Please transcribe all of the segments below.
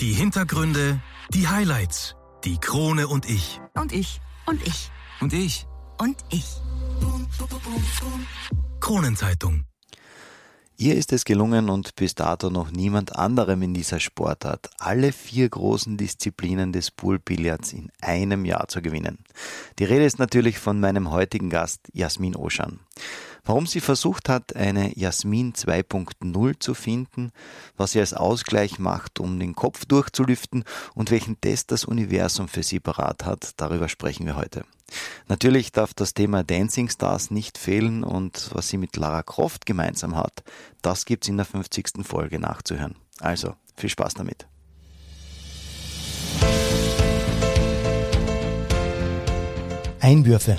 Die Hintergründe, die Highlights, die Krone und ich. Und ich. Und ich. Und ich. Und ich. Kronenzeitung. Ihr ist es gelungen und bis dato noch niemand anderem in dieser Sportart, alle vier großen Disziplinen des Poolbillards in einem Jahr zu gewinnen. Die Rede ist natürlich von meinem heutigen Gast Jasmin Oschan. Warum sie versucht hat, eine Jasmin 2.0 zu finden, was sie als Ausgleich macht, um den Kopf durchzulüften und welchen Test das Universum für sie parat hat, darüber sprechen wir heute. Natürlich darf das Thema Dancing Stars nicht fehlen und was sie mit Lara Croft gemeinsam hat, das gibt's in der 50. Folge nachzuhören. Also, viel Spaß damit. Einwürfe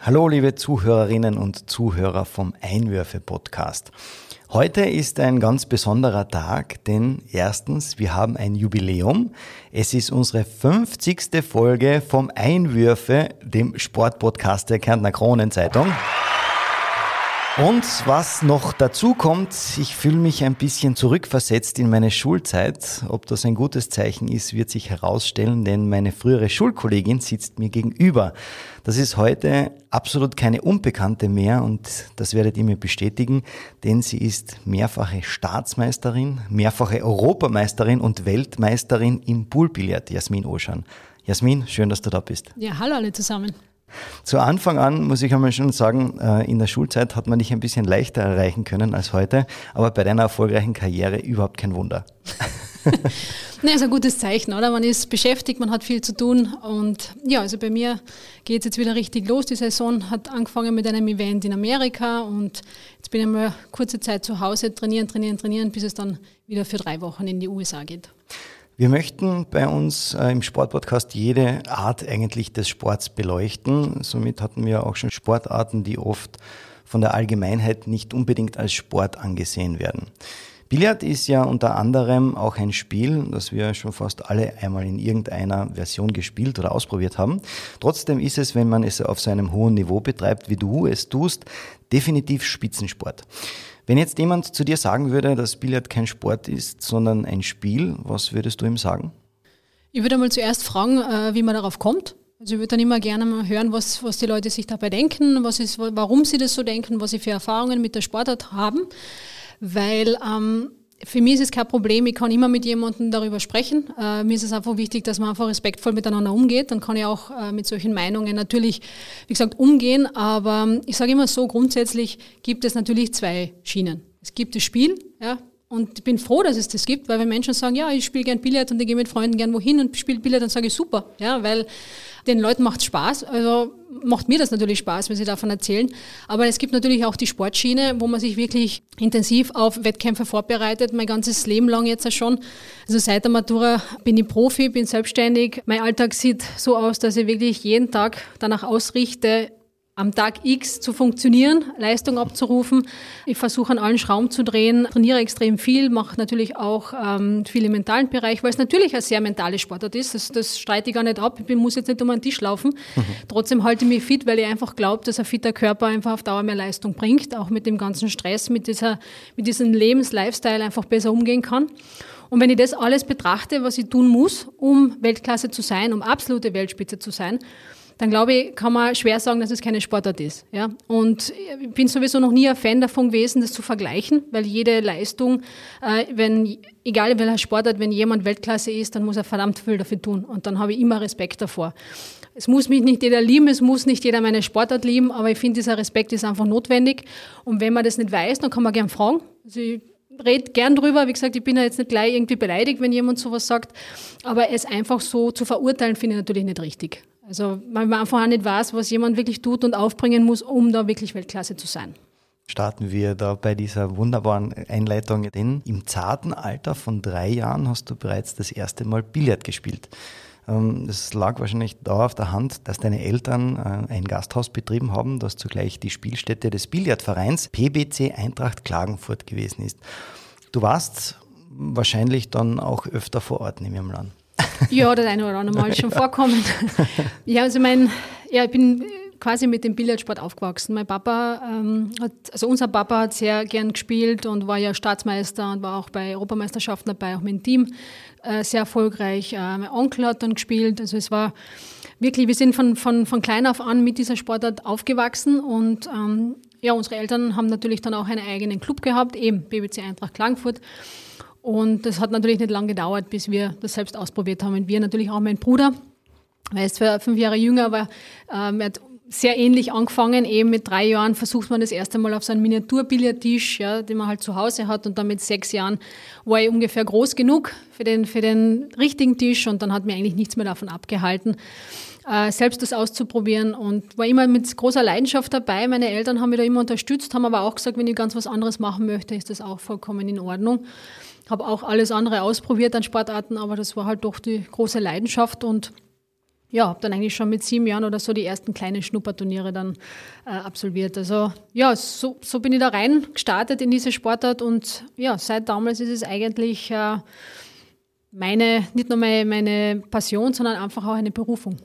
Hallo liebe Zuhörerinnen und Zuhörer vom Einwürfe Podcast. Heute ist ein ganz besonderer Tag, denn erstens, wir haben ein Jubiläum. Es ist unsere 50. Folge vom Einwürfe, dem Sportpodcast der Kärntner Kronenzeitung. Und was noch dazu kommt, ich fühle mich ein bisschen zurückversetzt in meine Schulzeit. Ob das ein gutes Zeichen ist, wird sich herausstellen, denn meine frühere Schulkollegin sitzt mir gegenüber. Das ist heute absolut keine Unbekannte mehr und das werdet ihr mir bestätigen, denn sie ist mehrfache Staatsmeisterin, mehrfache Europameisterin und Weltmeisterin im Poolbillard, Jasmin Oschan. Jasmin, schön, dass du da bist. Ja, hallo alle zusammen. Zu Anfang an muss ich einmal schon sagen, äh, in der Schulzeit hat man dich ein bisschen leichter erreichen können als heute, aber bei deiner erfolgreichen Karriere überhaupt kein Wunder. ne, ist ein gutes Zeichen, oder? Man ist beschäftigt, man hat viel zu tun und ja, also bei mir geht es jetzt wieder richtig los. Die Saison hat angefangen mit einem Event in Amerika und jetzt bin ich mal kurze Zeit zu Hause, trainieren, trainieren, trainieren, bis es dann wieder für drei Wochen in die USA geht. Wir möchten bei uns äh, im Sportpodcast jede Art eigentlich des Sports beleuchten. Somit hatten wir auch schon Sportarten, die oft von der Allgemeinheit nicht unbedingt als Sport angesehen werden. Billard ist ja unter anderem auch ein Spiel, das wir schon fast alle einmal in irgendeiner Version gespielt oder ausprobiert haben. Trotzdem ist es, wenn man es auf so einem hohen Niveau betreibt, wie du es tust, definitiv Spitzensport. Wenn jetzt jemand zu dir sagen würde, dass Billard kein Sport ist, sondern ein Spiel, was würdest du ihm sagen? Ich würde mal zuerst fragen, äh, wie man darauf kommt. Also ich würde dann immer gerne mal hören, was, was die Leute sich dabei denken, was ist, warum sie das so denken, was sie für Erfahrungen mit der Sportart haben. Weil ähm, für mich ist es kein Problem, ich kann immer mit jemandem darüber sprechen. Äh, mir ist es einfach wichtig, dass man einfach respektvoll miteinander umgeht. Dann kann ich auch äh, mit solchen Meinungen natürlich, wie gesagt, umgehen. Aber ich sage immer so, grundsätzlich gibt es natürlich zwei Schienen. Es gibt das Spiel, ja, und ich bin froh, dass es das gibt, weil wenn Menschen sagen, ja, ich spiele gern Billard und ich gehe mit Freunden gern wohin und spiele Billard, dann sage ich super, ja, weil den Leuten macht Spaß. Also macht mir das natürlich Spaß, wenn sie davon erzählen. Aber es gibt natürlich auch die Sportschiene, wo man sich wirklich intensiv auf Wettkämpfe vorbereitet, mein ganzes Leben lang jetzt schon. Also seit der Matura bin ich Profi, bin selbstständig. Mein Alltag sieht so aus, dass ich wirklich jeden Tag danach ausrichte, am Tag X zu funktionieren, Leistung abzurufen. Ich versuche an allen Schrauben zu drehen, trainiere extrem viel, mache natürlich auch ähm, viel im mentalen Bereich, weil es natürlich ein sehr mentales Sportart ist. Das, das streite ich gar nicht ab. Ich muss jetzt nicht um einen Tisch laufen. Mhm. Trotzdem halte ich mich fit, weil ich einfach glaube, dass ein fitter Körper einfach auf Dauer mehr Leistung bringt, auch mit dem ganzen Stress, mit, dieser, mit diesem Lebens-Lifestyle einfach besser umgehen kann. Und wenn ich das alles betrachte, was ich tun muss, um Weltklasse zu sein, um absolute Weltspitze zu sein, dann glaube ich, kann man schwer sagen, dass es keine Sportart ist. Ja? Und ich bin sowieso noch nie ein Fan davon gewesen, das zu vergleichen, weil jede Leistung, äh, wenn, egal in welcher Sportart, wenn jemand Weltklasse ist, dann muss er verdammt viel dafür tun. Und dann habe ich immer Respekt davor. Es muss mich nicht jeder lieben, es muss nicht jeder meine Sportart lieben, aber ich finde, dieser Respekt ist einfach notwendig. Und wenn man das nicht weiß, dann kann man gern fragen. Also ich rede gern drüber. Wie gesagt, ich bin ja jetzt nicht gleich irgendwie beleidigt, wenn jemand sowas sagt. Aber es einfach so zu verurteilen, finde ich natürlich nicht richtig. Also weil man auch nicht weiß, was jemand wirklich tut und aufbringen muss, um da wirklich Weltklasse zu sein. Starten wir da bei dieser wunderbaren Einleitung, denn im zarten Alter von drei Jahren hast du bereits das erste Mal Billard gespielt. Ähm, das lag wahrscheinlich da auf der Hand, dass deine Eltern äh, ein Gasthaus betrieben haben, das zugleich die Spielstätte des Billardvereins PBC Eintracht Klagenfurt gewesen ist. Du warst wahrscheinlich dann auch öfter vor Ort, nehme ich mal an. Ja, das eine oder andere Mal schon vorkommen. ja, also mein, ja, ich bin quasi mit dem Billardsport aufgewachsen. Mein Papa ähm, hat, also unser Papa hat sehr gern gespielt und war ja Staatsmeister und war auch bei Europameisterschaften dabei, auch mit dem Team äh, sehr erfolgreich. Äh, mein Onkel hat dann gespielt. Also es war wirklich, wir sind von, von, von klein auf an mit dieser Sportart aufgewachsen und ähm, ja, unsere Eltern haben natürlich dann auch einen eigenen Club gehabt, eben BBC Eintracht Klagenfurt. Und das hat natürlich nicht lange gedauert, bis wir das selbst ausprobiert haben. Und wir natürlich auch mein Bruder, er ist zwar fünf Jahre jünger, aber ähm, er hat sehr ähnlich angefangen. Eben mit drei Jahren versucht man das erste Mal auf so einen Miniaturbillardtisch, ja, den man halt zu Hause hat. Und dann mit sechs Jahren war ich ungefähr groß genug für den, für den richtigen Tisch. Und dann hat mir eigentlich nichts mehr davon abgehalten, äh, selbst das auszuprobieren. Und war immer mit großer Leidenschaft dabei. Meine Eltern haben mich da immer unterstützt, haben aber auch gesagt, wenn ich ganz was anderes machen möchte, ist das auch vollkommen in Ordnung. Habe auch alles andere ausprobiert an Sportarten, aber das war halt doch die große Leidenschaft und ja, habe dann eigentlich schon mit sieben Jahren oder so die ersten kleinen Schnupperturniere dann äh, absolviert. Also ja, so, so bin ich da rein gestartet in diese Sportart und ja, seit damals ist es eigentlich äh, meine, nicht nur meine, meine Passion, sondern einfach auch eine Berufung.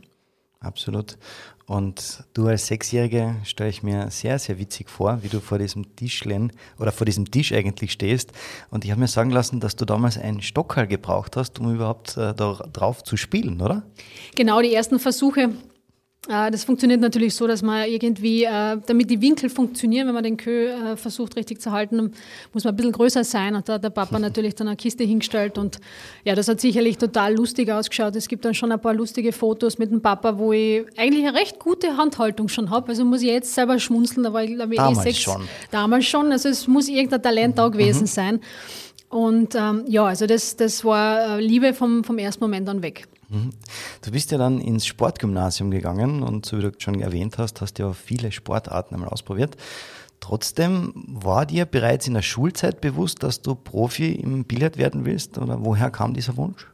Absolut. Und du als Sechsjährige stelle ich mir sehr, sehr witzig vor, wie du vor diesem Tischlen oder vor diesem Tisch eigentlich stehst. Und ich habe mir sagen lassen, dass du damals einen Stockhall gebraucht hast, um überhaupt äh, drauf zu spielen, oder? Genau, die ersten Versuche das funktioniert natürlich so, dass man irgendwie, äh, damit die Winkel funktionieren, wenn man den Kö äh, versucht richtig zu halten, muss man ein bisschen größer sein. Und da hat der Papa natürlich dann eine Kiste hingestellt und ja, das hat sicherlich total lustig ausgeschaut. Es gibt dann schon ein paar lustige Fotos mit dem Papa, wo ich eigentlich eine recht gute Handhaltung schon habe. Also muss ich jetzt selber schmunzeln, da war ich glaube ich damals eh sechs. Schon. Damals schon. Also es muss irgendein Talent da gewesen mhm. sein. Und ähm, ja, also das, das war Liebe vom, vom ersten Moment an weg. Mhm. Du bist ja dann ins Sportgymnasium gegangen und so wie du schon erwähnt hast, hast du ja viele Sportarten einmal ausprobiert. Trotzdem war dir bereits in der Schulzeit bewusst, dass du Profi im Billard werden willst oder woher kam dieser Wunsch?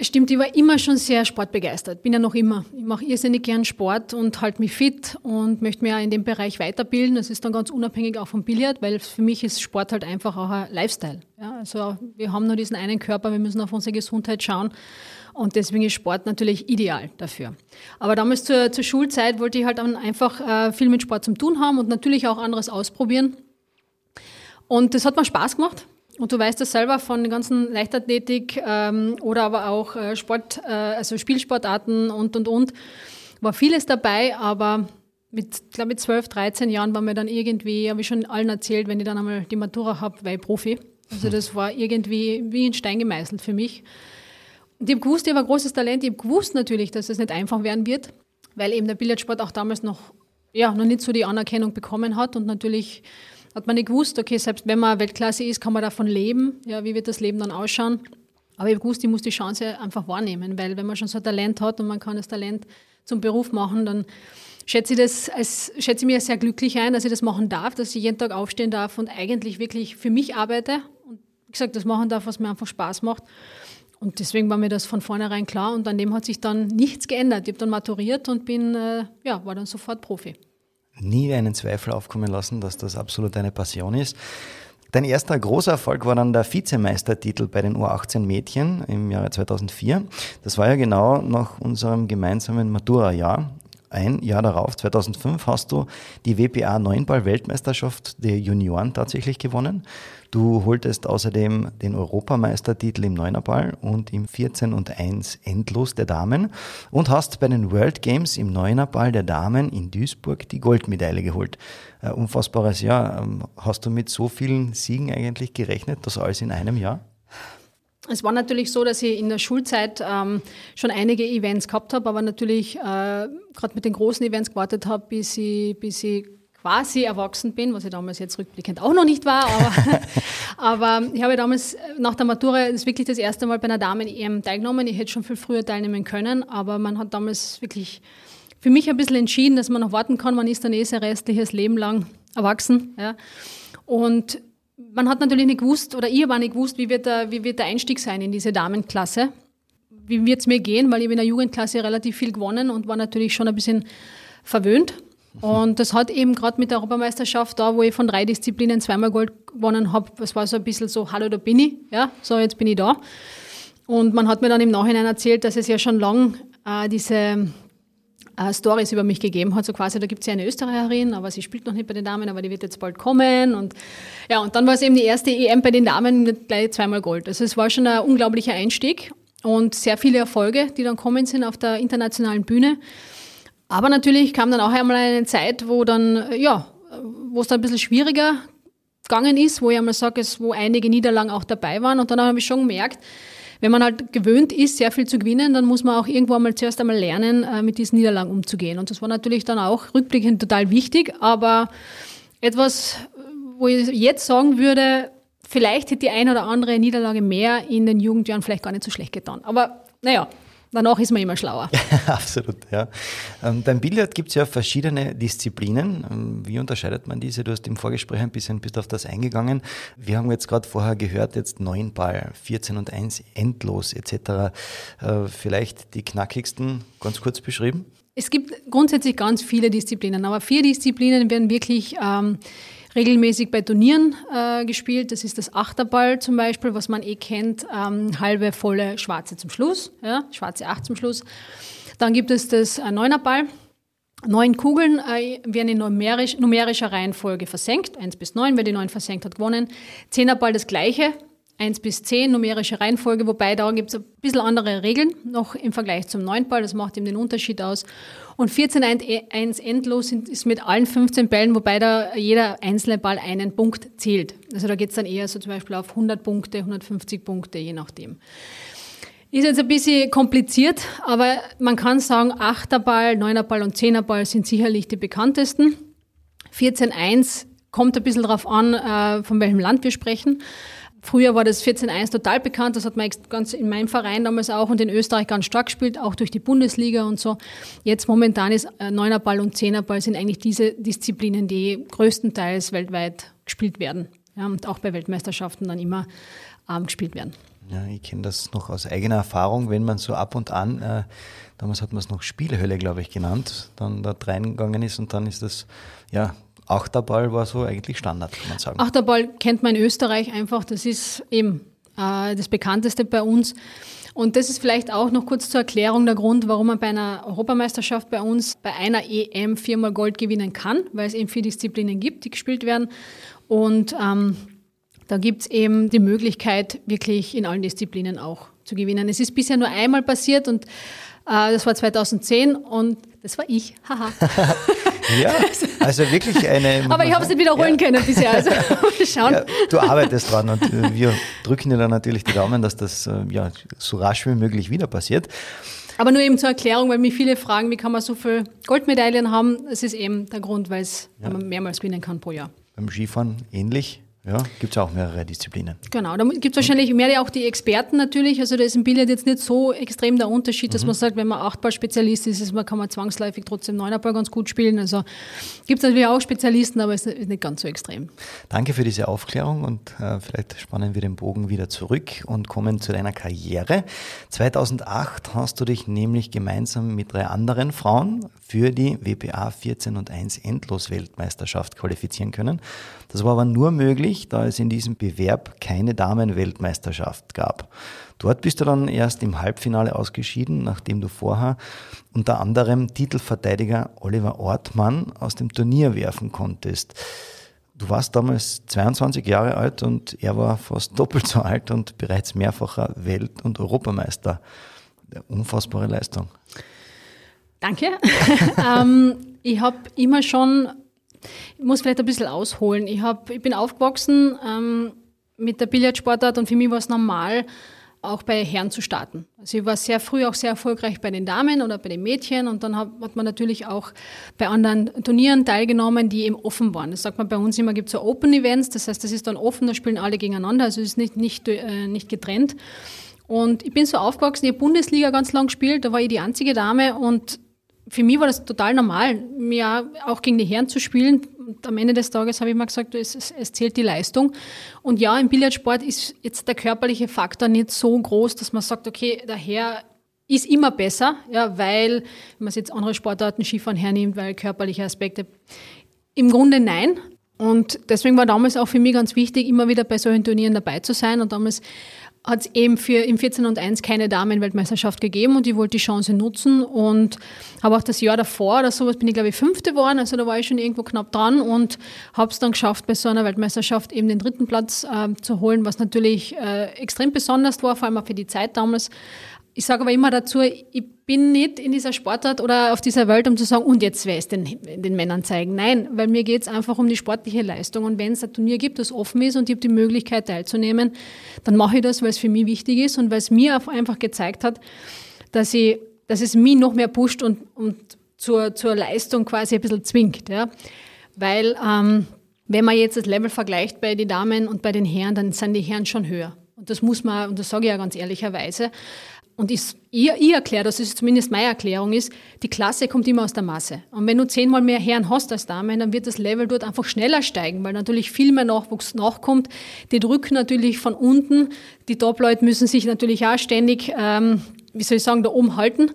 Stimmt, ich war immer schon sehr sportbegeistert, bin ja noch immer. Ich mache irrsinnig gern Sport und halte mich fit und möchte mich auch in dem Bereich weiterbilden. Das ist dann ganz unabhängig auch vom Billard, weil für mich ist Sport halt einfach auch ein Lifestyle. Ja, also wir haben nur diesen einen Körper, wir müssen auf unsere Gesundheit schauen und deswegen ist Sport natürlich ideal dafür. Aber damals zur, zur Schulzeit wollte ich halt dann einfach äh, viel mit Sport zu tun haben und natürlich auch anderes ausprobieren. Und das hat mir Spaß gemacht. Und du weißt das selber von den ganzen Leichtathletik ähm, oder aber auch äh, Sport, äh, also Spielsportarten und und und. War vieles dabei, aber mit, glaube ich, 12, 13 Jahren war mir dann irgendwie, habe ich schon allen erzählt, wenn ich dann einmal die Matura habe, weil ich Profi. Also das war irgendwie wie ein Stein gemeißelt für mich. Und ich habe gewusst, ich habe ein großes Talent. Ich habe gewusst natürlich, dass es nicht einfach werden wird, weil eben der Billardsport auch damals noch, ja, noch nicht so die Anerkennung bekommen hat und natürlich hat man nicht gewusst, okay, selbst wenn man Weltklasse ist, kann man davon leben. Ja, wie wird das Leben dann ausschauen? Aber ich habe gewusst, ich muss die Chance einfach wahrnehmen, weil wenn man schon so ein Talent hat und man kann das Talent zum Beruf machen, dann schätze ich das als, schätze ich mir sehr glücklich ein, dass ich das machen darf, dass ich jeden Tag aufstehen darf und eigentlich wirklich für mich arbeite und wie gesagt, das machen darf, was mir einfach Spaß macht. Und deswegen war mir das von vornherein klar und an dem hat sich dann nichts geändert. Ich habe dann maturiert und bin, äh, ja, war dann sofort Profi nie einen Zweifel aufkommen lassen, dass das absolut eine Passion ist. Dein erster großer Erfolg war dann der Vizemeistertitel bei den U18 Mädchen im Jahre 2004. Das war ja genau nach unserem gemeinsamen Matura-Jahr. Ein Jahr darauf, 2005, hast du die WPA Neunball-Weltmeisterschaft der Junioren tatsächlich gewonnen. Du holtest außerdem den Europameistertitel im Neunerball und im 14 und 1 Endlos der Damen und hast bei den World Games im Neunerball der Damen in Duisburg die Goldmedaille geholt. Äh, unfassbares Jahr. Ähm, hast du mit so vielen Siegen eigentlich gerechnet, das alles in einem Jahr? Es war natürlich so, dass ich in der Schulzeit ähm, schon einige Events gehabt habe, aber natürlich äh, gerade mit den großen Events gewartet habe, bis ich, bis ich quasi erwachsen bin, was ich damals jetzt rückblickend auch noch nicht war, aber, aber ich habe damals nach der Matura das wirklich das erste Mal bei einer Damen-EM teilgenommen. Ich hätte schon viel früher teilnehmen können, aber man hat damals wirklich für mich ein bisschen entschieden, dass man noch warten kann. Man ist dann eh sein restliches Leben lang erwachsen. Ja. Und man hat natürlich nicht gewusst, oder ihr war nicht gewusst, wie wird, der, wie wird der Einstieg sein in diese Damenklasse wie wird es mir gehen, weil ich in der Jugendklasse relativ viel gewonnen und war natürlich schon ein bisschen verwöhnt. Und das hat eben gerade mit der Europameisterschaft da, wo ich von drei Disziplinen zweimal Gold gewonnen habe, das war so ein bisschen so, hallo, da bin ich, ja, so jetzt bin ich da. Und man hat mir dann im Nachhinein erzählt, dass es ja schon lang äh, diese äh, Stories über mich gegeben hat, so quasi, da gibt es ja eine Österreicherin, aber sie spielt noch nicht bei den Damen, aber die wird jetzt bald kommen. Und ja, und dann war es eben die erste EM bei den Damen mit gleich zweimal Gold. Also es war schon ein unglaublicher Einstieg und sehr viele Erfolge, die dann kommen sind auf der internationalen Bühne. Aber natürlich kam dann auch einmal eine Zeit, wo dann, ja, wo es dann ein bisschen schwieriger gegangen ist, wo ich einmal sage, wo einige Niederlagen auch dabei waren. Und dann habe ich schon gemerkt, wenn man halt gewöhnt ist, sehr viel zu gewinnen, dann muss man auch irgendwo einmal zuerst einmal lernen, äh, mit diesen Niederlagen umzugehen. Und das war natürlich dann auch rückblickend total wichtig, aber etwas, wo ich jetzt sagen würde, vielleicht hätte die ein oder andere Niederlage mehr in den Jugendjahren vielleicht gar nicht so schlecht getan. Aber naja, danach ist man immer schlauer. Absolut, ja. Ähm, beim Billard gibt es ja verschiedene Disziplinen. Ähm, wie unterscheidet man diese? Du hast im Vorgespräch ein bisschen bist auf das eingegangen. Wir haben jetzt gerade vorher gehört, jetzt 9 Ball, 14 und 1 endlos etc. Äh, vielleicht die knackigsten ganz kurz beschrieben? Es gibt grundsätzlich ganz viele Disziplinen, aber vier Disziplinen werden wirklich ähm, regelmäßig bei Turnieren äh, gespielt. Das ist das Achterball zum Beispiel, was man eh kennt, ähm, halbe volle Schwarze zum Schluss, ja, schwarze Acht zum Schluss. Dann gibt es das äh, Neunerball. Neun Kugeln äh, werden in numerisch, numerischer Reihenfolge versenkt. Eins bis neun, wer die neun versenkt hat, gewonnen. Zehnerball das gleiche. 1 bis 10 numerische Reihenfolge, wobei da gibt es ein bisschen andere Regeln noch im Vergleich zum Neunball, das macht eben den Unterschied aus. Und 14-1 endlos ist mit allen 15 Bällen, wobei da jeder einzelne Ball einen Punkt zählt. Also da geht es dann eher so zum Beispiel auf 100 Punkte, 150 Punkte, je nachdem. Ist jetzt ein bisschen kompliziert, aber man kann sagen, Achterball, Neunerball und Zehnerball sind sicherlich die bekanntesten. 14-1 kommt ein bisschen darauf an, äh, von welchem Land wir sprechen. Früher war das 14-1 total bekannt, das hat man ganz in meinem Verein damals auch und in Österreich ganz stark gespielt, auch durch die Bundesliga und so. Jetzt momentan ist äh, Neunerball und Zehnerball sind eigentlich diese Disziplinen, die größtenteils weltweit gespielt werden ja, und auch bei Weltmeisterschaften dann immer ähm, gespielt werden. Ja, ich kenne das noch aus eigener Erfahrung, wenn man so ab und an, äh, damals hat man es noch Spielhölle, glaube ich, genannt, dann da reingegangen ist und dann ist das, ja, Achterball war so eigentlich Standard, kann man sagen. Achterball kennt man in Österreich einfach, das ist eben äh, das bekannteste bei uns. Und das ist vielleicht auch noch kurz zur Erklärung der Grund, warum man bei einer Europameisterschaft bei uns bei einer EM viermal Gold gewinnen kann, weil es eben vier Disziplinen gibt, die gespielt werden. Und ähm, da gibt es eben die Möglichkeit, wirklich in allen Disziplinen auch zu gewinnen. Es ist bisher nur einmal passiert und äh, das war 2010 und das war ich. Haha. ja, also wirklich eine. Aber ich habe es nicht wiederholen ja. können bisher. Also schauen. Ja, du arbeitest dran und äh, wir drücken dir dann natürlich die Daumen, dass das äh, ja, so rasch wie möglich wieder passiert. Aber nur eben zur Erklärung, weil mich viele fragen, wie kann man so viele Goldmedaillen haben? Es ist eben der Grund, weil ja. man mehrmals gewinnen kann pro Jahr. Beim Skifahren ähnlich. Ja, gibt es auch mehrere Disziplinen. Genau, da gibt es wahrscheinlich mehr auch die Experten natürlich. Also da ist im Billard jetzt nicht so extrem der Unterschied, dass mhm. man sagt, wenn man Achtball-Spezialist ist, ist man, kann man zwangsläufig trotzdem Neunerball ganz gut spielen. Also gibt es natürlich auch Spezialisten, aber es ist nicht ganz so extrem. Danke für diese Aufklärung und äh, vielleicht spannen wir den Bogen wieder zurück und kommen zu deiner Karriere. 2008 hast du dich nämlich gemeinsam mit drei anderen Frauen für die WPA 14 und 1 Endlos-Weltmeisterschaft qualifizieren können. Das war aber nur möglich, da es in diesem Bewerb keine Damenweltmeisterschaft gab. Dort bist du dann erst im Halbfinale ausgeschieden, nachdem du vorher unter anderem Titelverteidiger Oliver Ortmann aus dem Turnier werfen konntest. Du warst damals 22 Jahre alt und er war fast doppelt so alt und bereits mehrfacher Welt- und Europameister. Eine unfassbare Leistung. Danke. ähm, ich habe immer schon ich muss vielleicht ein bisschen ausholen. Ich, hab, ich bin aufgewachsen ähm, mit der Billardsportart und für mich war es normal, auch bei Herren zu starten. Also ich war sehr früh auch sehr erfolgreich bei den Damen oder bei den Mädchen und dann hat, man natürlich auch bei anderen Turnieren teilgenommen, die eben offen waren. Das sagt man bei uns immer, gibt es so Open Events, das heißt, das ist dann offen, da spielen alle gegeneinander, also es ist nicht, nicht, äh, nicht getrennt. Und ich bin so aufgewachsen, ich habe Bundesliga ganz lang gespielt, da war ich die einzige Dame und für mich war das total normal, mir auch gegen die Herren zu spielen. Und am Ende des Tages habe ich mal gesagt, es, es, zählt die Leistung. Und ja, im Billardsport ist jetzt der körperliche Faktor nicht so groß, dass man sagt, okay, der Herr ist immer besser, ja, weil, wenn man es jetzt andere Sportarten Skifahren hernimmt, weil körperliche Aspekte. Im Grunde nein. Und deswegen war damals auch für mich ganz wichtig, immer wieder bei solchen Turnieren dabei zu sein. Und damals hat es eben für im 14 und 1 keine Damenweltmeisterschaft gegeben und ich wollte die Chance nutzen und habe auch das Jahr davor oder sowas bin ich glaube ich fünfte geworden, also da war ich schon irgendwo knapp dran und habe es dann geschafft bei so einer Weltmeisterschaft eben den dritten Platz äh, zu holen, was natürlich äh, extrem besonders war, vor allem auch für die Zeit damals. Ich sage aber immer dazu, ich bin nicht in dieser Sportart oder auf dieser Welt, um zu sagen, und jetzt werde ich es den, den Männern zeigen. Nein, weil mir geht es einfach um die sportliche Leistung. Und wenn es ein Turnier gibt, das offen ist und ich habe die Möglichkeit teilzunehmen, dann mache ich das, weil es für mich wichtig ist und weil es mir einfach gezeigt hat, dass, ich, dass es mich noch mehr pusht und, und zur, zur Leistung quasi ein bisschen zwingt. Ja? Weil ähm, wenn man jetzt das Level vergleicht bei den Damen und bei den Herren, dann sind die Herren schon höher. Und das muss man, und das sage ich ja ganz ehrlicherweise, und ich, ich, ich erkläre, das ist zumindest meine Erklärung, ist, die Klasse kommt immer aus der Masse. Und wenn du zehnmal mehr Herren hast als Damen, dann wird das Level dort einfach schneller steigen, weil natürlich viel mehr Nachwuchs nachkommt. Die drücken natürlich von unten. Die Top-Leute müssen sich natürlich auch ständig, ähm, wie soll ich sagen, da oben halten.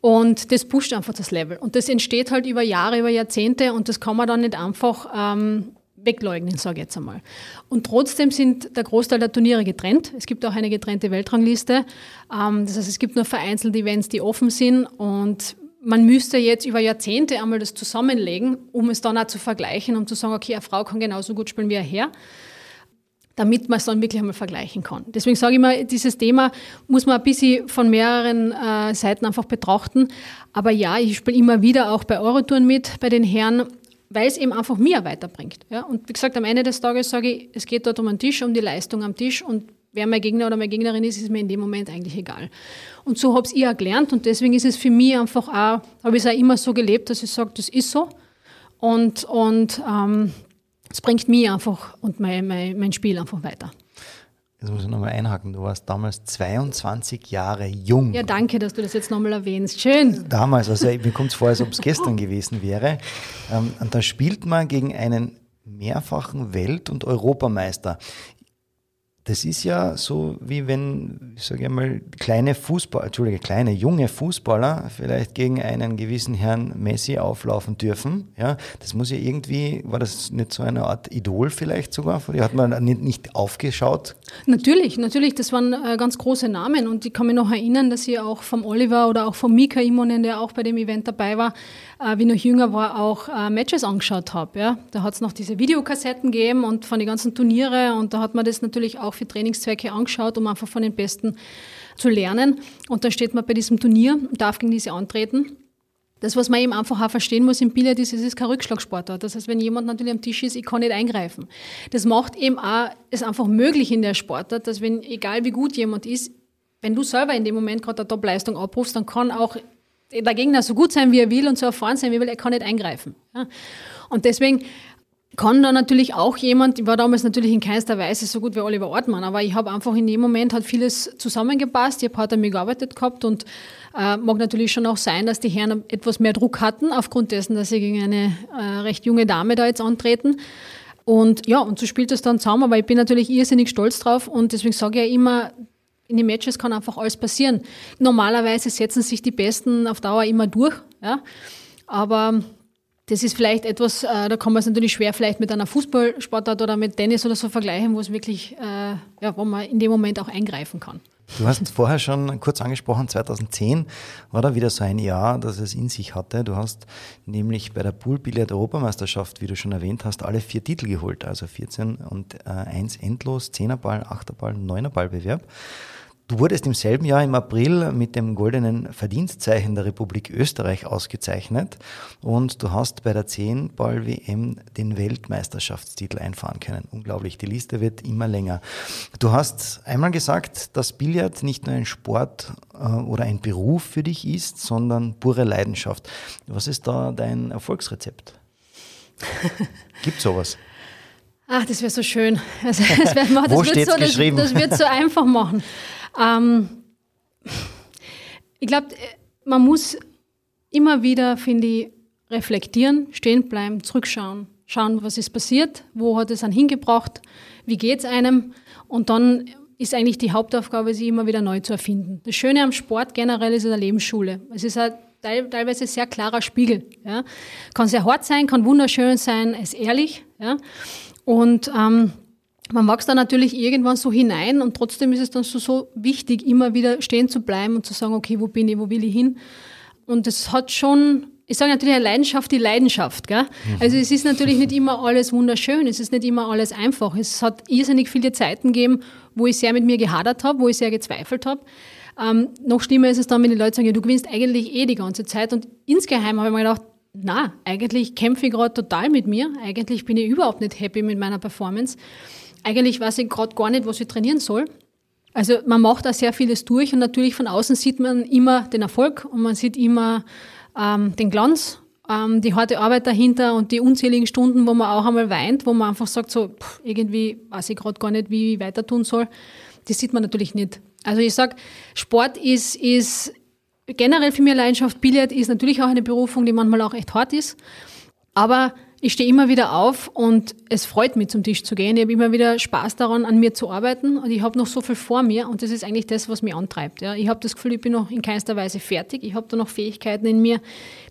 Und das pusht einfach das Level. Und das entsteht halt über Jahre, über Jahrzehnte und das kann man dann nicht einfach ähm, wegleugnen, sage ich jetzt einmal. Und trotzdem sind der Großteil der Turniere getrennt. Es gibt auch eine getrennte Weltrangliste. Ähm, das heißt, es gibt nur vereinzelte Events, die offen sind und man müsste jetzt über Jahrzehnte einmal das zusammenlegen, um es dann auch zu vergleichen, um zu sagen, okay, eine Frau kann genauso gut spielen wie ein Herr, damit man es dann wirklich einmal vergleichen kann. Deswegen sage ich mal, dieses Thema muss man ein bisschen von mehreren äh, Seiten einfach betrachten. Aber ja, ich spiele immer wieder auch bei Eurotouren mit, bei den Herren weil es eben einfach mir weiterbringt. Ja? Und wie gesagt, am Ende des Tages sage ich, es geht dort um den Tisch, um die Leistung am Tisch und wer mein Gegner oder meine Gegnerin ist, ist mir in dem Moment eigentlich egal. Und so habe ich auch gelernt und deswegen ist es für mich einfach auch, habe ich es auch immer so gelebt, dass ich sage, das ist so und, und ähm, es bringt mich einfach und mein, mein, mein Spiel einfach weiter. Jetzt muss ich nochmal einhaken. Du warst damals 22 Jahre jung. Ja, danke, dass du das jetzt nochmal erwähnst. Schön. Damals, also mir kommt es vor, als ob es gestern gewesen wäre. Ähm, und da spielt man gegen einen mehrfachen Welt- und Europameister. Das ist ja so, wie wenn, ich sage einmal, kleine Fußballer, Entschuldige, kleine, junge Fußballer vielleicht gegen einen gewissen Herrn Messi auflaufen dürfen. Ja, das muss ja irgendwie, war das nicht so eine Art Idol vielleicht sogar? Von Hat man nicht, nicht aufgeschaut? Natürlich, natürlich, das waren äh, ganz große Namen und ich kann mich noch erinnern, dass ich auch vom Oliver oder auch vom Mika Imonen, der auch bei dem Event dabei war, äh, wie noch jünger war, auch äh, Matches angeschaut habe. Ja. Da hat es noch diese Videokassetten gegeben und von den ganzen Turniere und da hat man das natürlich auch für Trainingszwecke angeschaut, um einfach von den Besten zu lernen. Und da steht man bei diesem Turnier und darf gegen diese antreten. Das, was man eben einfach auch verstehen muss im Billard, ist, es ist kein Rückschlagsportart. Das heißt, wenn jemand natürlich am Tisch ist, ich kann nicht eingreifen. Das macht eben auch es einfach möglich in der Sportart, dass wenn, egal wie gut jemand ist, wenn du selber in dem Moment gerade eine Top-Leistung abrufst, dann kann auch der Gegner so gut sein, wie er will und so erfahren sein, wie er will, er kann nicht eingreifen. Und deswegen kann da natürlich auch jemand, ich war damals natürlich in keinster Weise so gut wie Oliver Ortmann, aber ich habe einfach in dem Moment hat vieles zusammengepasst. Ich habe hart an mir gearbeitet gehabt und äh, mag natürlich schon auch sein, dass die Herren etwas mehr Druck hatten, aufgrund dessen, dass sie gegen eine äh, recht junge Dame da jetzt antreten. Und ja, und so spielt das dann zusammen, aber ich bin natürlich irrsinnig stolz drauf und deswegen sage ich ja immer, in den Matches kann einfach alles passieren. Normalerweise setzen sich die Besten auf Dauer immer durch, ja, aber das ist vielleicht etwas, äh, da kann man es natürlich schwer vielleicht mit einer Fußballsportart oder mit Tennis oder so vergleichen, wo es wirklich, äh, ja, wo man in dem Moment auch eingreifen kann. Du hast vorher schon kurz angesprochen, 2010 war da wieder so ein Jahr, das es in sich hatte. Du hast nämlich bei der Poolbillard Europameisterschaft, wie du schon erwähnt hast, alle vier Titel geholt, also 14 und äh, 1 endlos, 10er Ball, 8er Ball, 9er Ballbewerb. Du wurdest im selben Jahr im April mit dem goldenen Verdienstzeichen der Republik Österreich ausgezeichnet und du hast bei der 10-Ball-WM den Weltmeisterschaftstitel einfahren können. Unglaublich, die Liste wird immer länger. Du hast einmal gesagt, dass Billard nicht nur ein Sport äh, oder ein Beruf für dich ist, sondern pure Leidenschaft. Was ist da dein Erfolgsrezept? Gibt sowas? Ach, das wäre so schön. Also, das, wär, das, Wo steht so? Das, das wird so einfach machen. Ähm, ich glaube, man muss immer wieder, finde ich, reflektieren, stehen bleiben, zurückschauen, schauen, was ist passiert, wo hat es einen hingebracht, wie geht es einem und dann ist eigentlich die Hauptaufgabe, sich immer wieder neu zu erfinden. Das Schöne am Sport generell ist eine Lebensschule. Es ist ein teilweise sehr klarer Spiegel. Ja. Kann sehr hart sein, kann wunderschön sein, ist ehrlich. Ja. Und ähm, man wächst da natürlich irgendwann so hinein und trotzdem ist es dann so, so wichtig, immer wieder stehen zu bleiben und zu sagen, okay, wo bin ich, wo will ich hin? Und es hat schon, ich sage natürlich eine Leidenschaft, die Leidenschaft. Gell? Mhm. Also es ist natürlich nicht immer alles wunderschön, es ist nicht immer alles einfach. Es hat irrsinnig viele Zeiten gegeben, wo ich sehr mit mir gehadert habe, wo ich sehr gezweifelt habe. Ähm, noch schlimmer ist es dann, wenn die Leute sagen, ja, du gewinnst eigentlich eh die ganze Zeit. Und insgeheim habe ich mir gedacht, na, eigentlich kämpfe ich gerade total mit mir. Eigentlich bin ich überhaupt nicht happy mit meiner Performance. Eigentlich weiß ich gerade gar nicht, was ich trainieren soll. Also man macht da sehr vieles durch und natürlich von außen sieht man immer den Erfolg und man sieht immer ähm, den Glanz, ähm, die harte Arbeit dahinter und die unzähligen Stunden, wo man auch einmal weint, wo man einfach sagt, so pff, irgendwie weiß ich gerade gar nicht, wie ich weiter tun soll. Das sieht man natürlich nicht. Also ich sag, Sport ist, ist generell für mich Leidenschaft. Billard ist natürlich auch eine Berufung, die manchmal auch echt hart ist. Aber ich stehe immer wieder auf und es freut mich, zum Tisch zu gehen. Ich habe immer wieder Spaß daran, an mir zu arbeiten und ich habe noch so viel vor mir und das ist eigentlich das, was mich antreibt. Ja. Ich habe das Gefühl, ich bin noch in keinster Weise fertig. Ich habe da noch Fähigkeiten in mir,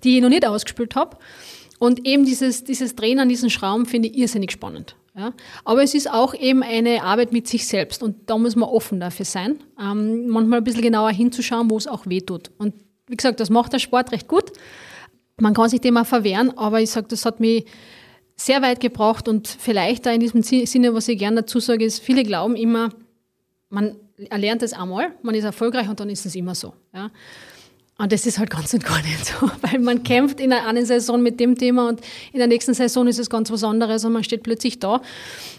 die ich noch nicht ausgespielt habe. Und eben dieses, dieses Drehen an diesen Schrauben finde ich irrsinnig spannend. Ja. Aber es ist auch eben eine Arbeit mit sich selbst und da muss man offen dafür sein, ähm, manchmal ein bisschen genauer hinzuschauen, wo es auch weh tut. Und wie gesagt, das macht der Sport recht gut. Man kann sich dem auch verwehren, aber ich sage, das hat mich sehr weit gebracht und vielleicht da in diesem Sinne, was ich gerne dazu sage, ist, viele glauben immer, man erlernt es einmal, man ist erfolgreich und dann ist es immer so. Ja. Und das ist halt ganz und gar nicht so, weil man kämpft in einer Saison mit dem Thema und in der nächsten Saison ist es ganz was anderes und man steht plötzlich da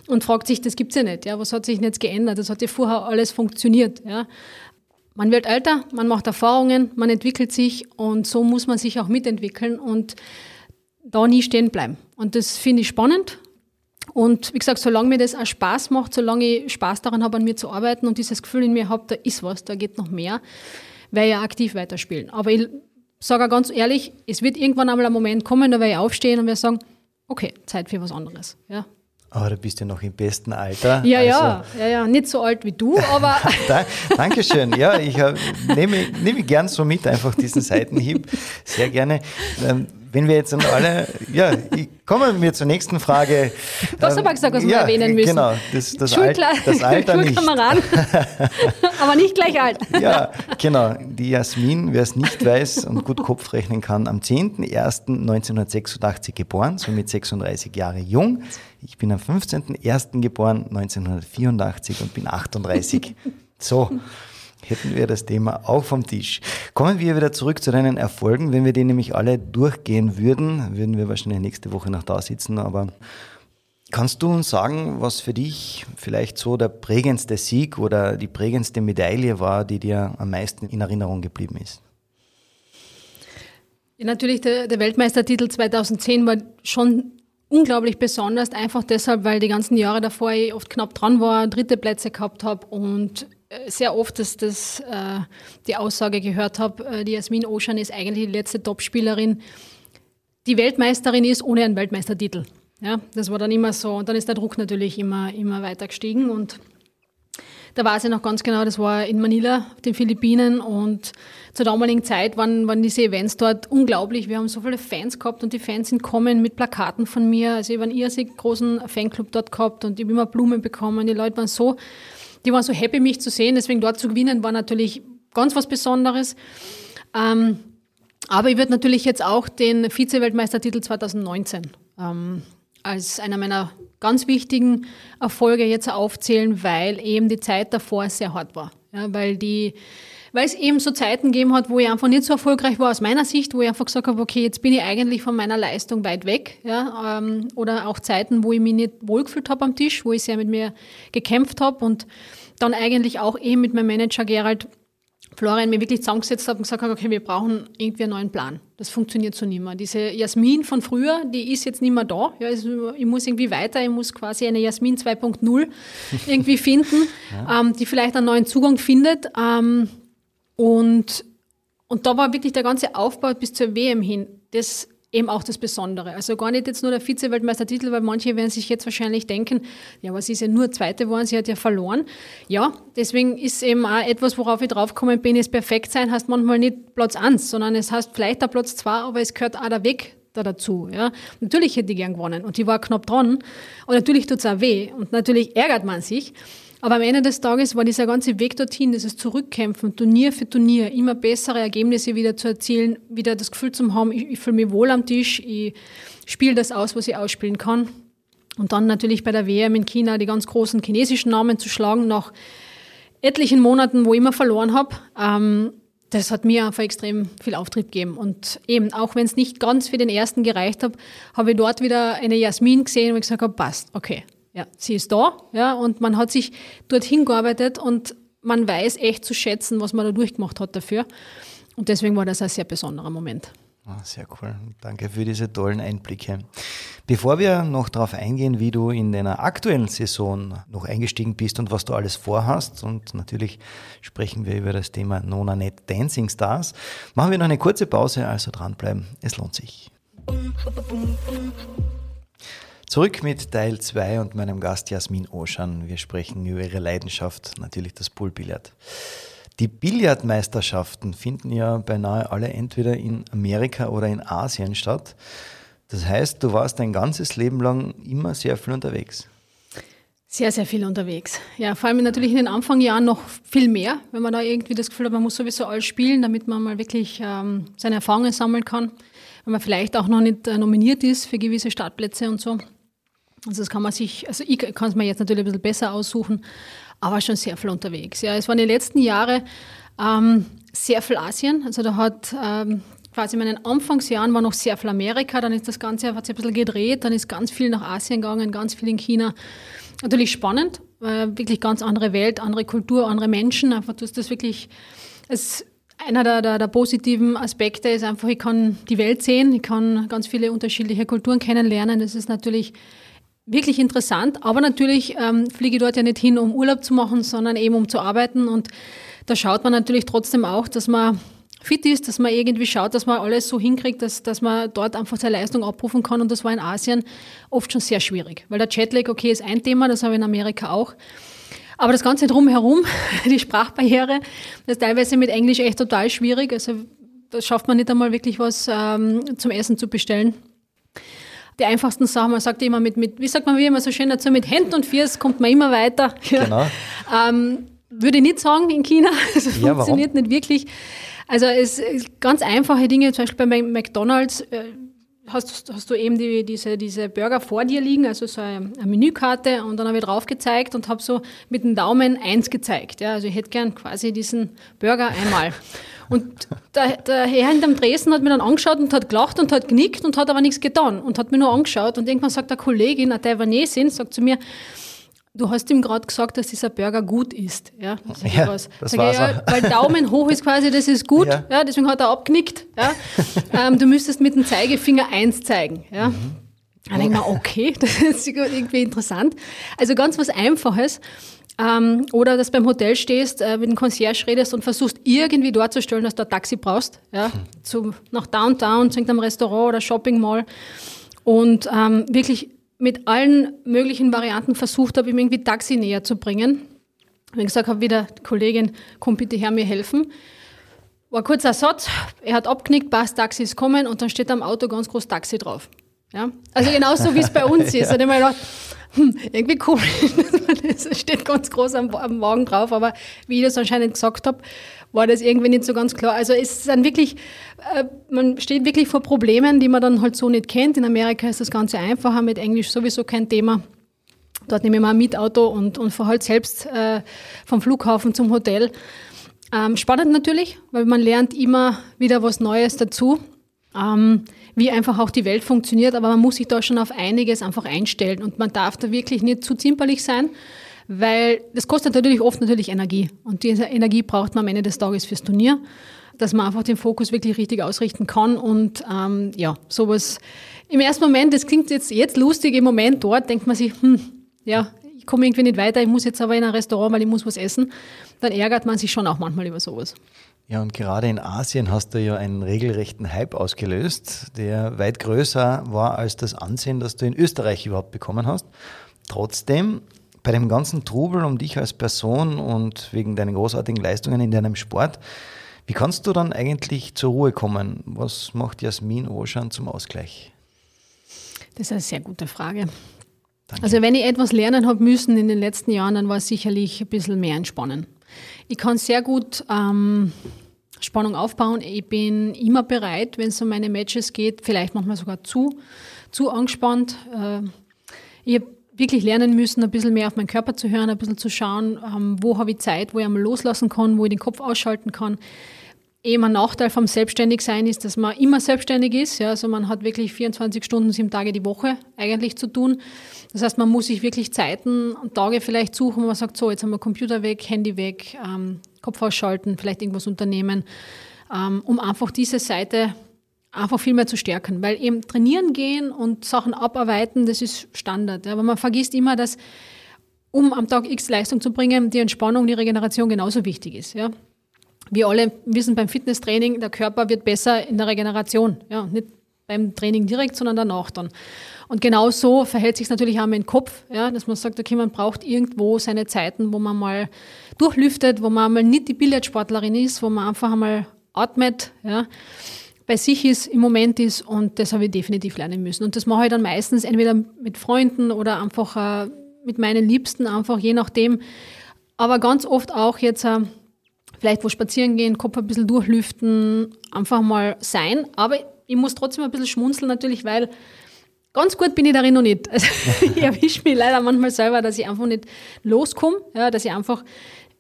und fragt sich, das gibt's ja nicht, ja, was hat sich denn jetzt geändert? Das hat ja vorher alles funktioniert, ja. Man wird älter, man macht Erfahrungen, man entwickelt sich und so muss man sich auch mitentwickeln und da nie stehen bleiben. Und das finde ich spannend. Und wie gesagt, solange mir das auch Spaß macht, solange ich Spaß daran habe, an mir zu arbeiten und dieses Gefühl in mir habe, da ist was, da geht noch mehr, werde ich ja aktiv weiterspielen. Aber ich sage auch ganz ehrlich, es wird irgendwann einmal ein Moment kommen, da werde ich aufstehen und werde sagen, okay, Zeit für was anderes. Ja, aber du bist ja noch im besten Alter. Ja, also. ja, ja, ja, nicht so alt wie du, aber. Dankeschön. Ja, ich nehme, nehme gern so mit, einfach diesen Seitenhieb. Sehr gerne. Ähm, wenn wir jetzt alle, ja, kommen wir zur nächsten Frage. Du hast aber gesagt, was ja, wir erwähnen müssen. Genau, das, das, Schulkla Al das Alter nicht. aber nicht gleich alt. Ja, genau. Die Jasmin, wer es nicht weiß und gut Kopf rechnen kann, am 10.01.1986 geboren, somit 36 Jahre jung. Ich bin am 15.01. geboren, 1984 und bin 38. So hätten wir das Thema auch vom Tisch. Kommen wir wieder zurück zu deinen Erfolgen. Wenn wir die nämlich alle durchgehen würden, würden wir wahrscheinlich nächste Woche noch da sitzen, aber Kannst du uns sagen, was für dich vielleicht so der prägendste Sieg oder die prägendste Medaille war, die dir am meisten in Erinnerung geblieben ist? Ja, natürlich, der, der Weltmeistertitel 2010 war schon unglaublich besonders, einfach deshalb, weil die ganzen Jahre davor ich oft knapp dran war, dritte Plätze gehabt habe und sehr oft dass das, äh, die Aussage gehört habe, äh, die Jasmin Ocean ist eigentlich die letzte Topspielerin, die Weltmeisterin ist ohne einen Weltmeistertitel. Ja, das war dann immer so. Und dann ist der Druck natürlich immer, immer weiter gestiegen. Und da weiß ich noch ganz genau, das war in Manila, auf den Philippinen. Und zur damaligen Zeit waren, waren diese Events dort unglaublich. Wir haben so viele Fans gehabt und die Fans sind kommen mit Plakaten von mir. Also ich habe einen irrsinnig großen Fanclub dort gehabt und ich habe immer Blumen bekommen. Die Leute waren so die waren so happy, mich zu sehen. Deswegen dort zu gewinnen war natürlich ganz was Besonderes. Ähm, aber ich würde natürlich jetzt auch den Vize-Weltmeistertitel 2019 ähm, als einer meiner ganz wichtigen Erfolge jetzt aufzählen, weil eben die Zeit davor sehr hart war. Ja, weil die weil es eben so Zeiten gegeben hat, wo ich einfach nicht so erfolgreich war aus meiner Sicht, wo ich einfach gesagt habe, okay, jetzt bin ich eigentlich von meiner Leistung weit weg. Ja, ähm, oder auch Zeiten, wo ich mich nicht wohlgefühlt habe am Tisch, wo ich sehr mit mir gekämpft habe und dann eigentlich auch eben mit meinem Manager Gerald Florian mir wirklich zusammengesetzt habe und gesagt habe, okay, wir brauchen irgendwie einen neuen Plan. Das funktioniert so nicht mehr. Diese Jasmin von früher, die ist jetzt nicht mehr da. Ja, also ich muss irgendwie weiter, ich muss quasi eine Jasmin 2.0 irgendwie finden, ja. ähm, die vielleicht einen neuen Zugang findet. Ähm, und, und da war wirklich der ganze Aufbau bis zur WM hin. Das eben auch das Besondere. Also gar nicht jetzt nur der Vize-Weltmeistertitel, weil manche werden sich jetzt wahrscheinlich denken, ja, was ist ja nur Zweite geworden, sie hat ja verloren. Ja, deswegen ist eben auch etwas, worauf ich draufgekommen bin, ist perfekt sein, heißt manchmal nicht Platz 1, sondern es heißt vielleicht der Platz 2, aber es gehört auch der Weg da dazu. Ja. Natürlich hätte ich gern gewonnen und die war knapp dran und natürlich tut es auch weh und natürlich ärgert man sich. Aber am Ende des Tages war dieser ganze Weg dorthin, dieses Zurückkämpfen, Turnier für Turnier, immer bessere Ergebnisse wieder zu erzielen, wieder das Gefühl zu haben, ich, ich fühle mich wohl am Tisch, ich spiele das aus, was ich ausspielen kann. Und dann natürlich bei der WM in China die ganz großen chinesischen Namen zu schlagen, nach etlichen Monaten, wo ich immer verloren habe. Ähm, das hat mir einfach extrem viel Auftrieb gegeben. Und eben, auch wenn es nicht ganz für den ersten gereicht hat, habe ich dort wieder eine Jasmin gesehen, wo ich gesagt habe, passt, okay, ja, sie ist da, ja, und man hat sich dorthin gearbeitet und man weiß echt zu schätzen, was man da durchgemacht hat dafür. Und deswegen war das ein sehr besonderer Moment. Ah, sehr cool. Danke für diese tollen Einblicke. Bevor wir noch darauf eingehen, wie du in deiner aktuellen Saison noch eingestiegen bist und was du alles vorhast, und natürlich sprechen wir über das Thema Nona Net Dancing Stars, machen wir noch eine kurze Pause, also dranbleiben. Es lohnt sich. Zurück mit Teil 2 und meinem Gast Jasmin Oschan. Wir sprechen über ihre Leidenschaft, natürlich das Poolbillard. Die Billardmeisterschaften finden ja beinahe alle entweder in Amerika oder in Asien statt. Das heißt, du warst dein ganzes Leben lang immer sehr viel unterwegs. Sehr, sehr viel unterwegs. Ja, vor allem natürlich in den Anfangsjahren noch viel mehr, wenn man da irgendwie das Gefühl hat, man muss sowieso alles spielen, damit man mal wirklich ähm, seine Erfahrungen sammeln kann. Wenn man vielleicht auch noch nicht äh, nominiert ist für gewisse Startplätze und so. Also das kann man sich, also ich kann es mir jetzt natürlich ein bisschen besser aussuchen, aber schon sehr viel unterwegs. Ja, es waren die letzten Jahre ähm, sehr viel Asien. Also da hat ähm, quasi in meinen Anfangsjahren war noch sehr viel Amerika, dann ist das Ganze hat sich ein bisschen gedreht, dann ist ganz viel nach Asien gegangen, ganz viel in China. Natürlich spannend, äh, wirklich ganz andere Welt, andere Kultur, andere Menschen. Einfach, du das wirklich, es, einer der, der, der, positiven Aspekte ist einfach, ich kann die Welt sehen, ich kann ganz viele unterschiedliche Kulturen kennenlernen. Das ist natürlich wirklich interessant. Aber natürlich ähm, fliege ich dort ja nicht hin, um Urlaub zu machen, sondern eben um zu arbeiten. Und da schaut man natürlich trotzdem auch, dass man fit ist, dass man irgendwie schaut, dass man alles so hinkriegt, dass, dass man dort einfach seine Leistung abrufen kann. Und das war in Asien oft schon sehr schwierig. Weil der Jetlag, okay, ist ein Thema, das habe ich in Amerika auch. Aber das Ganze drumherum, die Sprachbarriere, das ist teilweise mit Englisch echt total schwierig. Also da schafft man nicht einmal wirklich was ähm, zum Essen zu bestellen die einfachsten Sachen. Man sagt immer mit, mit, wie sagt man wie immer so schön dazu, mit Händen und Fiers kommt man immer weiter. Genau. ähm, würde ich nicht sagen in China. Also ja, funktioniert warum? nicht wirklich. Also es ganz einfache Dinge, zum Beispiel bei McDonalds. Äh, hast, hast du eben die, diese, diese Burger vor dir liegen, also so eine, eine Menükarte und dann habe ich drauf gezeigt und habe so mit dem Daumen eins gezeigt. Ja, also ich hätte gern quasi diesen Burger einmal. Und der, der Herr hinterm Dresden hat mir dann angeschaut und hat gelacht und hat genickt und hat aber nichts getan und hat mir nur angeschaut. Und irgendwann sagt der Kollegin, eine Taiwanesin, sagt zu mir, Du hast ihm gerade gesagt, dass dieser Burger gut ist. Ja, ja was. das Sag ich, ja, Weil Daumen hoch ist quasi, das ist gut. Ja. ja deswegen hat er abgenickt. Ja. ähm, du müsstest mit dem Zeigefinger eins zeigen. Ja. Mhm. Dann denke ich mir, okay, das ist irgendwie interessant. Also ganz was Einfaches. Ähm, oder dass beim Hotel stehst, äh, mit dem Concierge redest und versuchst irgendwie darzustellen, dass du ein Taxi brauchst, ja, hm. zu, nach Downtown, zu irgendeinem Restaurant oder Shopping Mall. Und ähm, wirklich mit allen möglichen Varianten versucht habe, ihm irgendwie Taxi näher zu bringen. Wenn ich gesagt habe, wieder Kollegin, komm bitte her, mir helfen. War kurzer Satz, er hat abknickt, passt, Taxi ist kommen und dann steht am Auto ganz groß Taxi drauf. Ja? Also genauso wie es bei uns ist. Da habe ich mir gedacht, hm, irgendwie komisch, das steht ganz groß am, am Wagen drauf, aber wie ich das anscheinend gesagt habe, war das irgendwie nicht so ganz klar. Also es ist dann wirklich, äh, man steht wirklich vor Problemen, die man dann halt so nicht kennt. In Amerika ist das Ganze einfacher, mit Englisch sowieso kein Thema. Dort nehme ich mal ein Mietauto und, und fahre halt selbst äh, vom Flughafen zum Hotel. Ähm, spannend natürlich, weil man lernt immer wieder was Neues dazu. Ähm, wie einfach auch die Welt funktioniert, aber man muss sich da schon auf einiges einfach einstellen und man darf da wirklich nicht zu zimperlich sein, weil das kostet natürlich oft natürlich Energie und diese Energie braucht man am Ende des Tages fürs Turnier, dass man einfach den Fokus wirklich richtig ausrichten kann und ähm, ja, sowas im ersten Moment, das klingt jetzt, jetzt lustig, im Moment dort denkt man sich, hm, ja, komme irgendwie nicht weiter, ich muss jetzt aber in ein Restaurant, weil ich muss was essen, dann ärgert man sich schon auch manchmal über sowas. Ja, und gerade in Asien hast du ja einen regelrechten Hype ausgelöst, der weit größer war als das Ansehen, das du in Österreich überhaupt bekommen hast. Trotzdem, bei dem ganzen Trubel um dich als Person und wegen deinen großartigen Leistungen in deinem Sport, wie kannst du dann eigentlich zur Ruhe kommen? Was macht Jasmin Oschan zum Ausgleich? Das ist eine sehr gute Frage. Danke. Also wenn ich etwas lernen habe müssen in den letzten Jahren, dann war es sicherlich ein bisschen mehr entspannen. Ich kann sehr gut ähm, Spannung aufbauen. Ich bin immer bereit, wenn es um meine Matches geht, vielleicht manchmal sogar zu, zu angespannt. Äh, ich habe wirklich lernen müssen, ein bisschen mehr auf meinen Körper zu hören, ein bisschen zu schauen, ähm, wo habe ich Zeit, wo ich einmal loslassen kann, wo ich den Kopf ausschalten kann. Eben ein Nachteil vom Selbstständigsein ist, dass man immer selbstständig ist. Ja, also man hat wirklich 24 Stunden, sieben Tage die Woche eigentlich zu tun. Das heißt, man muss sich wirklich Zeiten und Tage vielleicht suchen, wo man sagt, so, jetzt haben wir Computer weg, Handy weg, ähm, Kopf ausschalten, vielleicht irgendwas unternehmen, ähm, um einfach diese Seite einfach viel mehr zu stärken. Weil eben trainieren gehen und Sachen abarbeiten, das ist Standard. Ja. Aber man vergisst immer, dass um am Tag X Leistung zu bringen, die Entspannung, die Regeneration genauso wichtig ist. Ja wir alle wissen beim Fitnesstraining, der Körper wird besser in der Regeneration. Ja, nicht beim Training direkt, sondern danach dann. Und genau so verhält sich natürlich auch mit dem Kopf, ja, dass man sagt, okay, man braucht irgendwo seine Zeiten, wo man mal durchlüftet, wo man mal nicht die Billardsportlerin ist, wo man einfach einmal atmet, ja, bei sich ist, im Moment ist und das habe ich definitiv lernen müssen. Und das mache ich dann meistens entweder mit Freunden oder einfach äh, mit meinen Liebsten, einfach je nachdem. Aber ganz oft auch jetzt äh, vielleicht wo spazieren gehen, Kopf ein bisschen durchlüften, einfach mal sein. Aber ich muss trotzdem ein bisschen schmunzeln natürlich, weil ganz gut bin ich darin noch nicht. Also ich erwische mich leider manchmal selber, dass ich einfach nicht loskomme, ja, dass ich einfach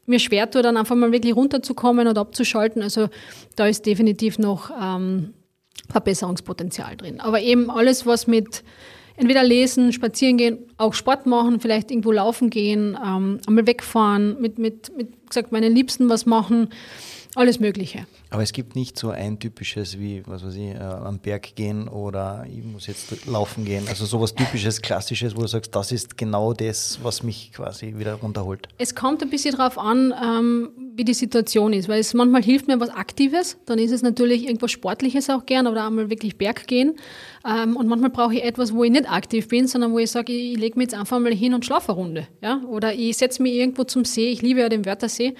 mir schwer tue, dann einfach mal wirklich runterzukommen und abzuschalten. Also da ist definitiv noch ähm, Verbesserungspotenzial drin. Aber eben alles, was mit entweder lesen, spazieren gehen, auch Sport machen, vielleicht irgendwo laufen gehen, ähm, einmal wegfahren, mit, mit, mit gesagt, meinen Liebsten was machen, alles Mögliche. Aber es gibt nicht so ein typisches wie, was weiß ich, äh, am Berg gehen oder ich muss jetzt laufen gehen. Also sowas typisches, klassisches, wo du sagst, das ist genau das, was mich quasi wieder runterholt. Es kommt ein bisschen darauf an, ähm, wie die Situation ist, weil es manchmal hilft mir was Aktives, dann ist es natürlich irgendwas Sportliches auch gern oder einmal wirklich Berg gehen. Ähm, und manchmal brauche ich etwas, wo ich nicht aktiv bin, sondern wo ich sage, ich, ich lege mich jetzt einfach mal hin und schlafe eine Runde. Ja? Oder ich setze mich irgendwo zum See, ich liebe ja den Wörthersee.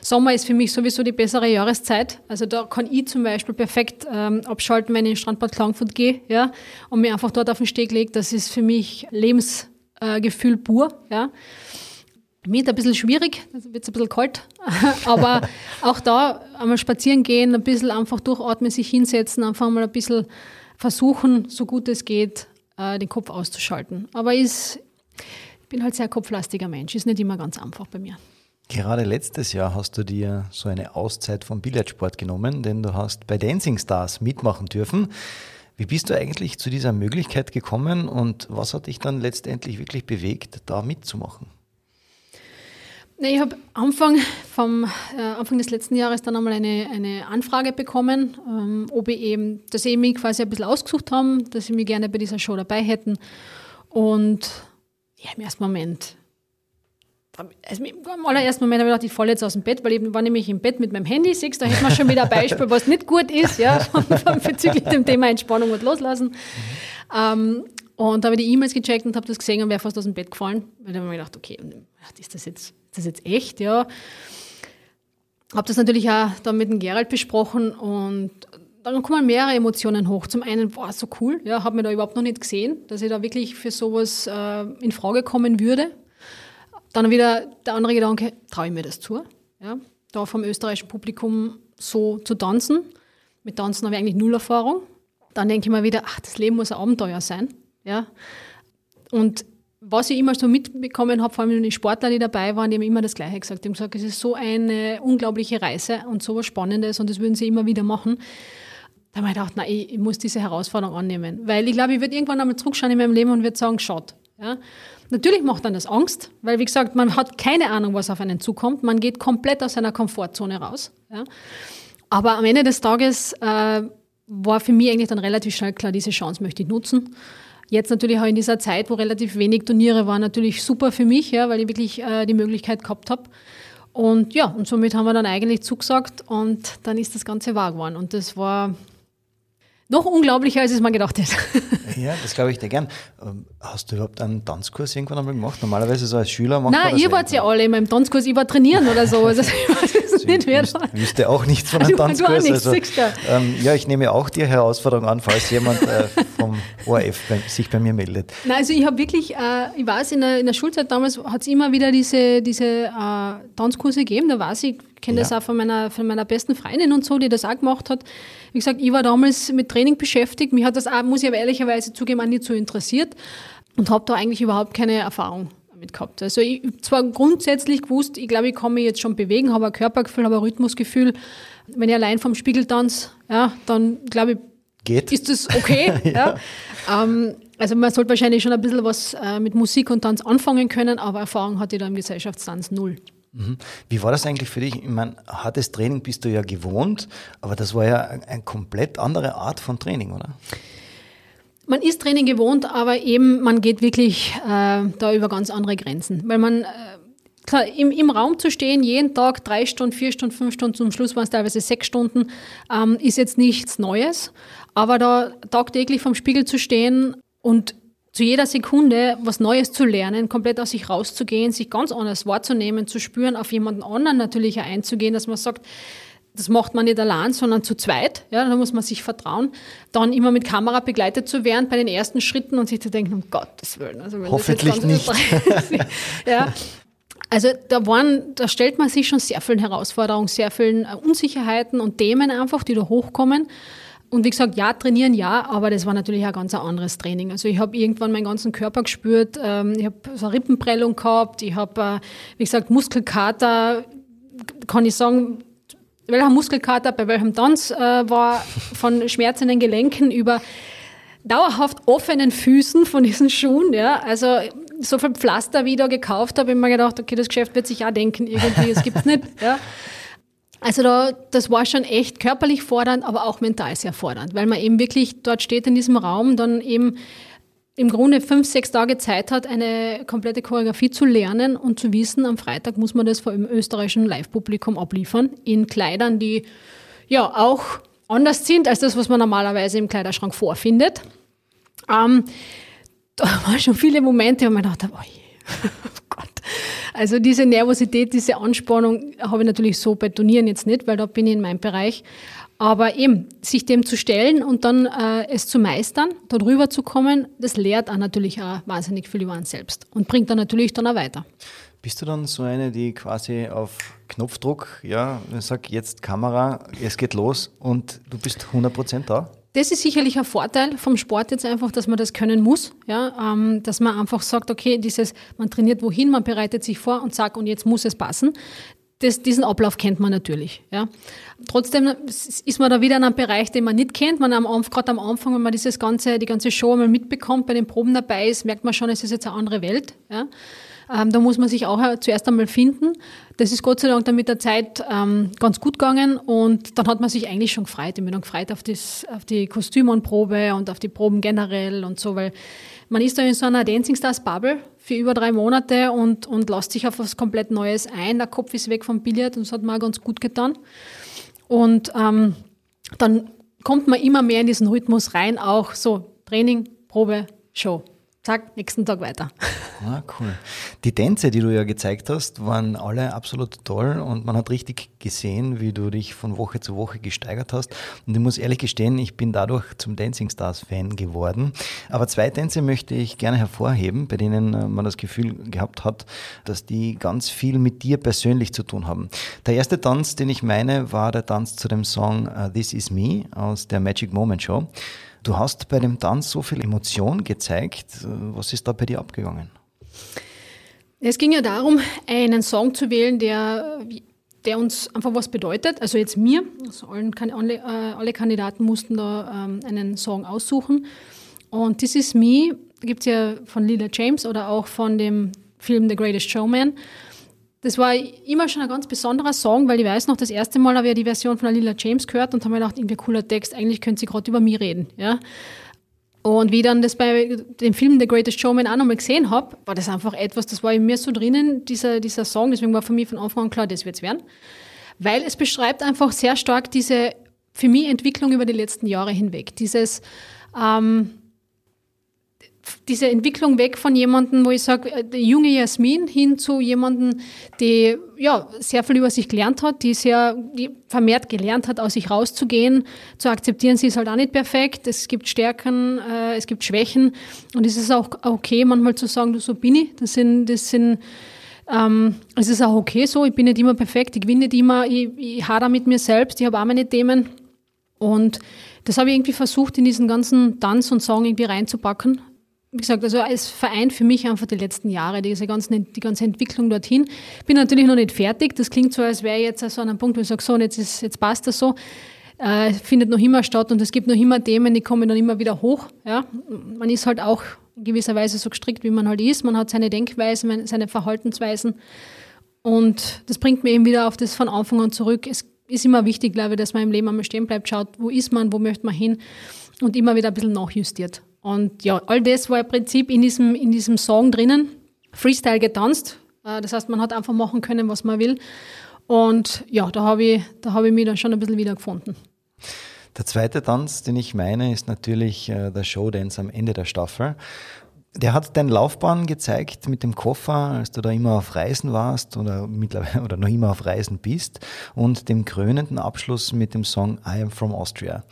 Sommer ist für mich sowieso die bessere Jahreszeit. Also da kann ich zum Beispiel perfekt ähm, abschalten, wenn ich in Strandbad Klagenfurt gehe ja? und mir einfach dort auf den Steg lege. Das ist für mich Lebensgefühl äh, pur. Ja? Mir ein bisschen schwierig, also wird es ein bisschen kalt, aber auch da einmal spazieren gehen, ein bisschen einfach durchatmen, sich hinsetzen, einfach mal ein bisschen versuchen, so gut es geht, äh, den Kopf auszuschalten. Aber ist, ich bin halt sehr kopflastiger Mensch, ist nicht immer ganz einfach bei mir. Gerade letztes Jahr hast du dir so eine Auszeit vom Billardsport genommen, denn du hast bei Dancing Stars mitmachen dürfen. Wie bist du eigentlich zu dieser Möglichkeit gekommen und was hat dich dann letztendlich wirklich bewegt, da mitzumachen? Ich habe Anfang, äh, Anfang des letzten Jahres dann einmal eine, eine Anfrage bekommen, ähm, ob ich eben, dass sie mich quasi ein bisschen ausgesucht haben, dass sie mich gerne bei dieser Show dabei hätten. Und ja, im ersten Moment, also im allerersten Moment habe ich gedacht, ich falle jetzt aus dem Bett, weil ich war nämlich im Bett mit meinem Handy, siehst da hätten wir schon wieder ein Beispiel, was nicht gut ist, ja, bezüglich dem Thema Entspannung und Loslassen. Ähm, und da habe ich die E-Mails gecheckt und habe das gesehen und wäre fast aus dem Bett gefallen. Weil dann habe ich mir gedacht, okay, ist das jetzt das jetzt echt? Ja. Habe das natürlich auch dann mit dem Gerald besprochen und dann kommen mehrere Emotionen hoch. Zum einen, boah, so cool, ja, habe mir da überhaupt noch nicht gesehen, dass ich da wirklich für sowas äh, in Frage kommen würde. Dann wieder der andere Gedanke, traue ich mir das zu? Ja, da vom österreichischen Publikum so zu tanzen. Mit Tanzen habe ich eigentlich null Erfahrung. Dann denke ich mir wieder, ach, das Leben muss ein Abenteuer sein. Ja. Und was ich immer so mitbekommen habe, vor allem die Sportler, die dabei waren, die haben immer das Gleiche gesagt. Die haben gesagt, es ist so eine unglaubliche Reise und so was Spannendes und das würden sie immer wieder machen. Da habe ich gedacht, nein, ich, muss diese Herausforderung annehmen. Weil ich glaube, ich würde irgendwann einmal zurückschauen in meinem Leben und würde sagen, schaut. Ja. Natürlich macht dann das Angst, weil wie gesagt, man hat keine Ahnung, was auf einen zukommt. Man geht komplett aus seiner Komfortzone raus. Ja. Aber am Ende des Tages äh, war für mich eigentlich dann relativ schnell klar, diese Chance möchte ich nutzen. Jetzt natürlich auch in dieser Zeit, wo relativ wenig Turniere waren, natürlich super für mich, ja, weil ich wirklich äh, die Möglichkeit gehabt habe. Und ja, und somit haben wir dann eigentlich zugesagt und dann ist das Ganze wahr geworden. Und das war noch unglaublicher, als es mal gedacht hätte. Ja, das glaube ich dir gern. Ähm, hast du überhaupt einen Tanzkurs irgendwann einmal gemacht? Normalerweise so als Schüler macht Nein, ihr wart ja alle in meinem Tanzkurs, ich war trainieren oder so. Also, ich nicht wer wüsste, wüsste auch nichts von einem Tanzkurs. Nichts, also, ähm, ja, ich nehme auch die Herausforderung an, falls jemand äh, vom ORF bei, sich bei mir meldet. Nein, also ich habe wirklich, äh, ich weiß, in der, in der Schulzeit damals hat es immer wieder diese, diese äh, Tanzkurse gegeben, da weiß ich, kenne ja. das auch von meiner, von meiner besten Freundin und so, die das auch gemacht hat. Wie gesagt, ich war damals mit Training beschäftigt. Mich hat das auch, muss ich aber ehrlicherweise zugeben, auch nicht so interessiert und habe da eigentlich überhaupt keine Erfahrung damit gehabt. Also ich zwar grundsätzlich gewusst, ich glaube, ich kann mich jetzt schon bewegen, habe ein Körpergefühl, habe ein Rhythmusgefühl. Wenn ich allein vom Spiegel tanze, ja, dann glaube ich, Geht. ist das okay. ja. ja. Ähm, also man sollte wahrscheinlich schon ein bisschen was äh, mit Musik und Tanz anfangen können, aber Erfahrung hatte ich da im Gesellschaftstanz null. Mhm. Wie war das eigentlich für dich? Ich meine, hartes Training bist du ja gewohnt, aber das war ja eine komplett andere Art von Training, oder? Man ist Training gewohnt, aber eben man geht wirklich äh, da über ganz andere Grenzen. Weil man, äh, klar, im, im Raum zu stehen, jeden Tag drei Stunden, vier Stunden, fünf Stunden, zum Schluss waren es teilweise sechs Stunden, ähm, ist jetzt nichts Neues. Aber da tagtäglich vom Spiegel zu stehen und zu jeder Sekunde was Neues zu lernen, komplett aus sich rauszugehen, sich ganz anders wahrzunehmen, zu spüren, auf jemanden anderen natürlich einzugehen, dass man sagt, das macht man nicht allein, sondern zu zweit. Ja, da muss man sich vertrauen. Dann immer mit Kamera begleitet zu werden bei den ersten Schritten und sich zu denken, um Gottes Willen. Also wenn Hoffentlich das nicht. ja. Also da waren, da stellt man sich schon sehr vielen Herausforderungen, sehr vielen äh, Unsicherheiten und Themen einfach, die da hochkommen. Und wie gesagt, ja, trainieren ja, aber das war natürlich ein ganz anderes Training. Also ich habe irgendwann meinen ganzen Körper gespürt, ähm, ich habe so eine Rippenprellung gehabt, ich habe, äh, wie gesagt, Muskelkater, kann ich sagen, welcher Muskelkater bei welchem Tanz äh, war, von schmerzenden Gelenken über dauerhaft offenen Füßen von diesen Schuhen, ja, also so viel Pflaster, wie ich da gekauft habe, mir gedacht, okay, das Geschäft wird sich auch denken, irgendwie, das gibt's nicht, ja. Also da, das war schon echt körperlich fordernd, aber auch mental sehr fordernd, weil man eben wirklich dort steht in diesem Raum, dann eben im Grunde fünf, sechs Tage Zeit hat, eine komplette Choreografie zu lernen und zu wissen, am Freitag muss man das vor dem österreichischen Live-Publikum abliefern, in Kleidern, die ja auch anders sind als das, was man normalerweise im Kleiderschrank vorfindet. Ähm, da waren schon viele Momente, wo man dachte, oh je, also diese Nervosität, diese Anspannung habe ich natürlich so bei Turnieren jetzt nicht, weil da bin ich in meinem Bereich. Aber eben, sich dem zu stellen und dann äh, es zu meistern, darüber zu kommen, das lehrt auch natürlich auch wahnsinnig viel über uns selbst und bringt dann natürlich dann auch weiter. Bist du dann so eine, die quasi auf Knopfdruck, ja, sag jetzt Kamera, es geht los und du bist 100% da? Das ist sicherlich ein Vorteil vom Sport jetzt einfach, dass man das können muss, ja, ähm, dass man einfach sagt, okay, dieses, man trainiert wohin, man bereitet sich vor und sagt, und jetzt muss es passen. Das, diesen Ablauf kennt man natürlich. Ja. Trotzdem ist man da wieder in einem Bereich, den man nicht kennt. Man gerade am Anfang, wenn man dieses ganze, die ganze Show einmal mitbekommt, bei den Proben dabei ist, merkt man schon, es ist jetzt eine andere Welt. Ja. Ähm, da muss man sich auch äh, zuerst einmal finden. Das ist Gott sei Dank dann mit der Zeit ähm, ganz gut gegangen und dann hat man sich eigentlich schon gefreut. Ich bin dann gefreut auf, das, auf die Kostümanprobe und auf die Proben generell und so, weil man ist da in so einer Dancing Stars Bubble für über drei Monate und, und lässt sich auf was komplett Neues ein. Der Kopf ist weg vom Billard und das hat mir auch ganz gut getan. Und ähm, dann kommt man immer mehr in diesen Rhythmus rein, auch so Training, Probe, Show zack, nächsten Tag weiter. Ah, cool. Die Tänze, die du ja gezeigt hast, waren alle absolut toll und man hat richtig gesehen, wie du dich von Woche zu Woche gesteigert hast. Und ich muss ehrlich gestehen, ich bin dadurch zum Dancing Stars Fan geworden. Aber zwei Tänze möchte ich gerne hervorheben, bei denen äh, man das Gefühl gehabt hat, dass die ganz viel mit dir persönlich zu tun haben. Der erste Tanz, den ich meine, war der Tanz zu dem Song uh, This Is Me aus der Magic Moment Show. Du hast bei dem Tanz so viel Emotion gezeigt. Was ist da bei dir abgegangen? Es ging ja darum, einen Song zu wählen, der, der uns einfach was bedeutet. Also jetzt mir, also äh, alle Kandidaten mussten da ähm, einen Song aussuchen. Und This Is Me gibt es ja von Lila James oder auch von dem Film The Greatest Showman. Das war immer schon ein ganz besonderer Song, weil ich weiß noch, das erste Mal habe ich die Version von Alila James gehört und habe mir gedacht, irgendwie cooler Text, eigentlich könnte sie gerade über mich reden. Ja? Und wie ich dann das bei dem Film The Greatest Showman auch nochmal gesehen habe, war das einfach etwas, das war in mir so drinnen, dieser, dieser Song. Deswegen war für mich von Anfang an klar, das wird's werden. Weil es beschreibt einfach sehr stark diese, für mich, Entwicklung über die letzten Jahre hinweg. Dieses, ähm, diese Entwicklung weg von jemandem, wo ich sage, äh, junge Jasmin hin zu jemandem, die ja sehr viel über sich gelernt hat, die sehr die vermehrt gelernt hat, aus sich rauszugehen, zu akzeptieren, sie ist halt auch nicht perfekt, es gibt Stärken, äh, es gibt Schwächen. Und es ist auch okay, manchmal zu sagen, du so bin ich. Das sind, das sind ähm, es ist auch okay so, ich bin nicht immer perfekt, ich gewinne nicht immer, ich, ich hader mit mir selbst, ich habe auch meine Themen. Und das habe ich irgendwie versucht, in diesen ganzen Tanz und Song irgendwie reinzupacken wie gesagt, also als Verein für mich einfach die letzten Jahre, diese ganzen, die ganze Entwicklung dorthin. Bin natürlich noch nicht fertig. Das klingt so, als wäre ich jetzt so an einem Punkt, wo ich sage, so, jetzt, ist, jetzt passt das so. Äh, findet noch immer statt und es gibt noch immer Themen, die kommen dann immer wieder hoch. Ja? Man ist halt auch in gewisser Weise so gestrickt, wie man halt ist. Man hat seine Denkweisen, seine Verhaltensweisen. Und das bringt mir eben wieder auf das von Anfang an zurück. Es ist immer wichtig, glaube ich, dass man im Leben einmal stehen bleibt, schaut, wo ist man, wo möchte man hin und immer wieder ein bisschen nachjustiert. Und ja, all das war im Prinzip in diesem, in diesem Song drinnen. Freestyle getanzt. Äh, das heißt, man hat einfach machen können, was man will. Und ja, da habe ich, hab ich mich dann schon ein bisschen wiedergefunden. Der zweite Tanz, den ich meine, ist natürlich äh, der Showdance am Ende der Staffel. Der hat deine Laufbahn gezeigt mit dem Koffer, als du da immer auf Reisen warst oder mittlerweile oder noch immer auf Reisen bist und dem krönenden Abschluss mit dem Song I Am From Austria.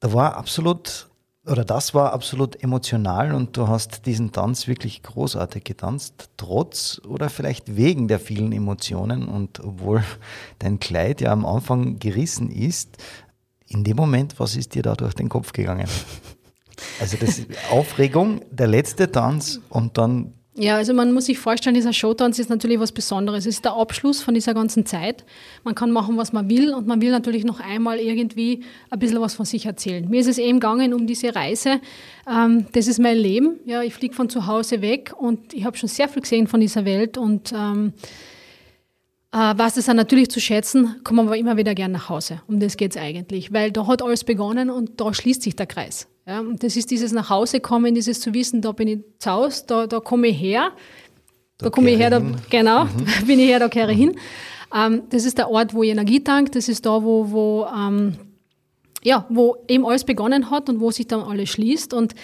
Da war absolut oder das war absolut emotional und du hast diesen Tanz wirklich großartig getanzt, trotz oder vielleicht wegen der vielen Emotionen und obwohl dein Kleid ja am Anfang gerissen ist, in dem Moment, was ist dir da durch den Kopf gegangen? Also das Aufregung, der letzte Tanz und dann ja, also man muss sich vorstellen, dieser Showtanz ist natürlich was Besonderes. Es ist der Abschluss von dieser ganzen Zeit. Man kann machen, was man will und man will natürlich noch einmal irgendwie ein bisschen was von sich erzählen. Mir ist es eben gegangen um diese Reise. Ähm, das ist mein Leben. Ja, ich fliege von zu Hause weg und ich habe schon sehr viel gesehen von dieser Welt und ähm, äh, was es dann natürlich zu schätzen, kommen wir immer wieder gern nach Hause. Um das geht es eigentlich, weil da hat alles begonnen und da schließt sich der Kreis. Ja, und das ist dieses nach Hause kommen, dieses zu wissen, da bin ich zu Hause, da, da komme ich her, da, da komme ich her, da, genau, mhm. da bin ich her, da kehre ich hin. Ähm, das ist der Ort, wo ich Energie tankt, das ist da, wo, wo, ähm, ja, wo eben alles begonnen hat und wo sich dann alles schließt. Und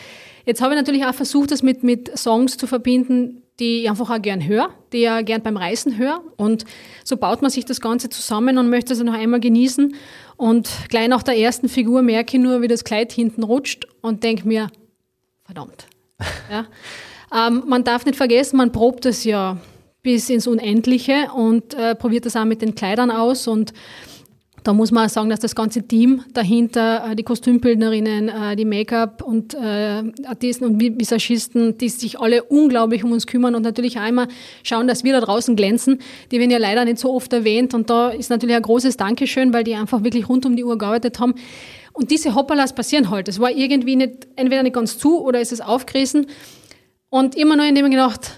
jetzt habe ich natürlich auch versucht, das mit, mit Songs zu verbinden, die ich einfach auch gern höre, die ich auch gern beim Reisen höre. Und so baut man sich das Ganze zusammen und möchte es noch einmal genießen. Und gleich nach der ersten Figur merke ich nur, wie das Kleid hinten rutscht und denke mir, verdammt. Ja. Ähm, man darf nicht vergessen, man probt es ja bis ins Unendliche und äh, probiert das auch mit den Kleidern aus und da muss man auch sagen, dass das ganze Team dahinter, äh, die Kostümbildnerinnen, äh, die Make-up und äh, Artisten und Visagisten, die sich alle unglaublich um uns kümmern und natürlich auch immer schauen, dass wir da draußen glänzen. Die werden ja leider nicht so oft erwähnt und da ist natürlich ein großes Dankeschön, weil die einfach wirklich rund um die Uhr gearbeitet haben. Und diese Hoppalas passieren halt. Es war irgendwie nicht, entweder nicht ganz zu oder ist es aufgerissen. Und immer nur in dem gedacht,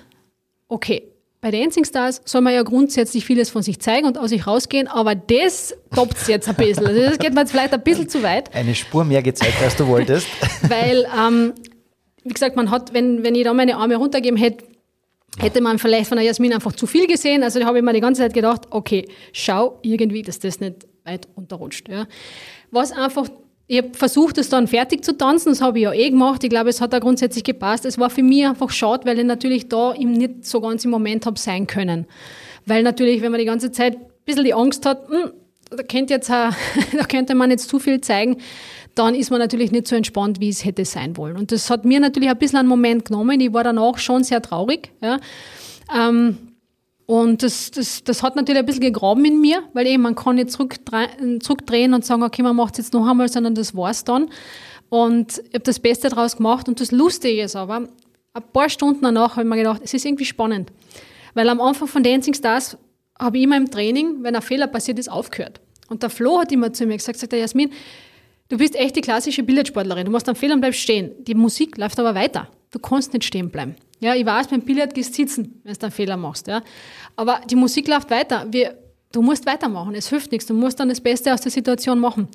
okay, bei Dancing Stars soll man ja grundsätzlich vieles von sich zeigen und aus sich rausgehen, aber das toppt jetzt ein bisschen. Also das geht mir jetzt vielleicht ein bisschen zu weit. Eine Spur mehr gezeigt, als du wolltest. Weil, ähm, wie gesagt, man hat, wenn, wenn ich da meine Arme runtergeben hätte, hätte man vielleicht von der Jasmin einfach zu viel gesehen. Also da habe ich mir die ganze Zeit gedacht, okay, schau irgendwie, dass das nicht weit unterrutscht. Ja. Was einfach ich habe versucht, es dann fertig zu tanzen, das habe ich ja eh gemacht. Ich glaube, es hat da grundsätzlich gepasst. Es war für mich einfach schade, weil ich natürlich da ihm nicht so ganz im Moment habe sein können. Weil natürlich, wenn man die ganze Zeit ein bisschen die Angst hat, hm, da, könnte jetzt, da könnte man jetzt zu viel zeigen, dann ist man natürlich nicht so entspannt, wie es hätte sein wollen. Und das hat mir natürlich ein bisschen einen Moment genommen. Ich war danach schon sehr traurig. Ja. Ähm, und das, das, das hat natürlich ein bisschen gegraben in mir, weil eben man kann nicht zurückdrehen und sagen, okay, man macht es jetzt noch einmal, sondern das war's dann. Und ich habe das Beste daraus gemacht. Und das Lustige ist aber, ein paar Stunden danach habe ich mir gedacht, es ist irgendwie spannend. Weil am Anfang von Dancing Stars habe ich immer im Training, wenn ein Fehler passiert ist, aufgehört. Und der Flo hat immer zu mir gesagt, sagt der Jasmin, du bist echt die klassische Billardsportlerin. Du machst einen Fehler und bleibst stehen. Die Musik läuft aber weiter. Du kannst nicht stehen bleiben. Ja, ich weiß, beim Billard gehst du sitzen, wenn du einen Fehler machst. Ja. Aber die Musik läuft weiter. Wir, du musst weitermachen. Es hilft nichts. Du musst dann das Beste aus der Situation machen.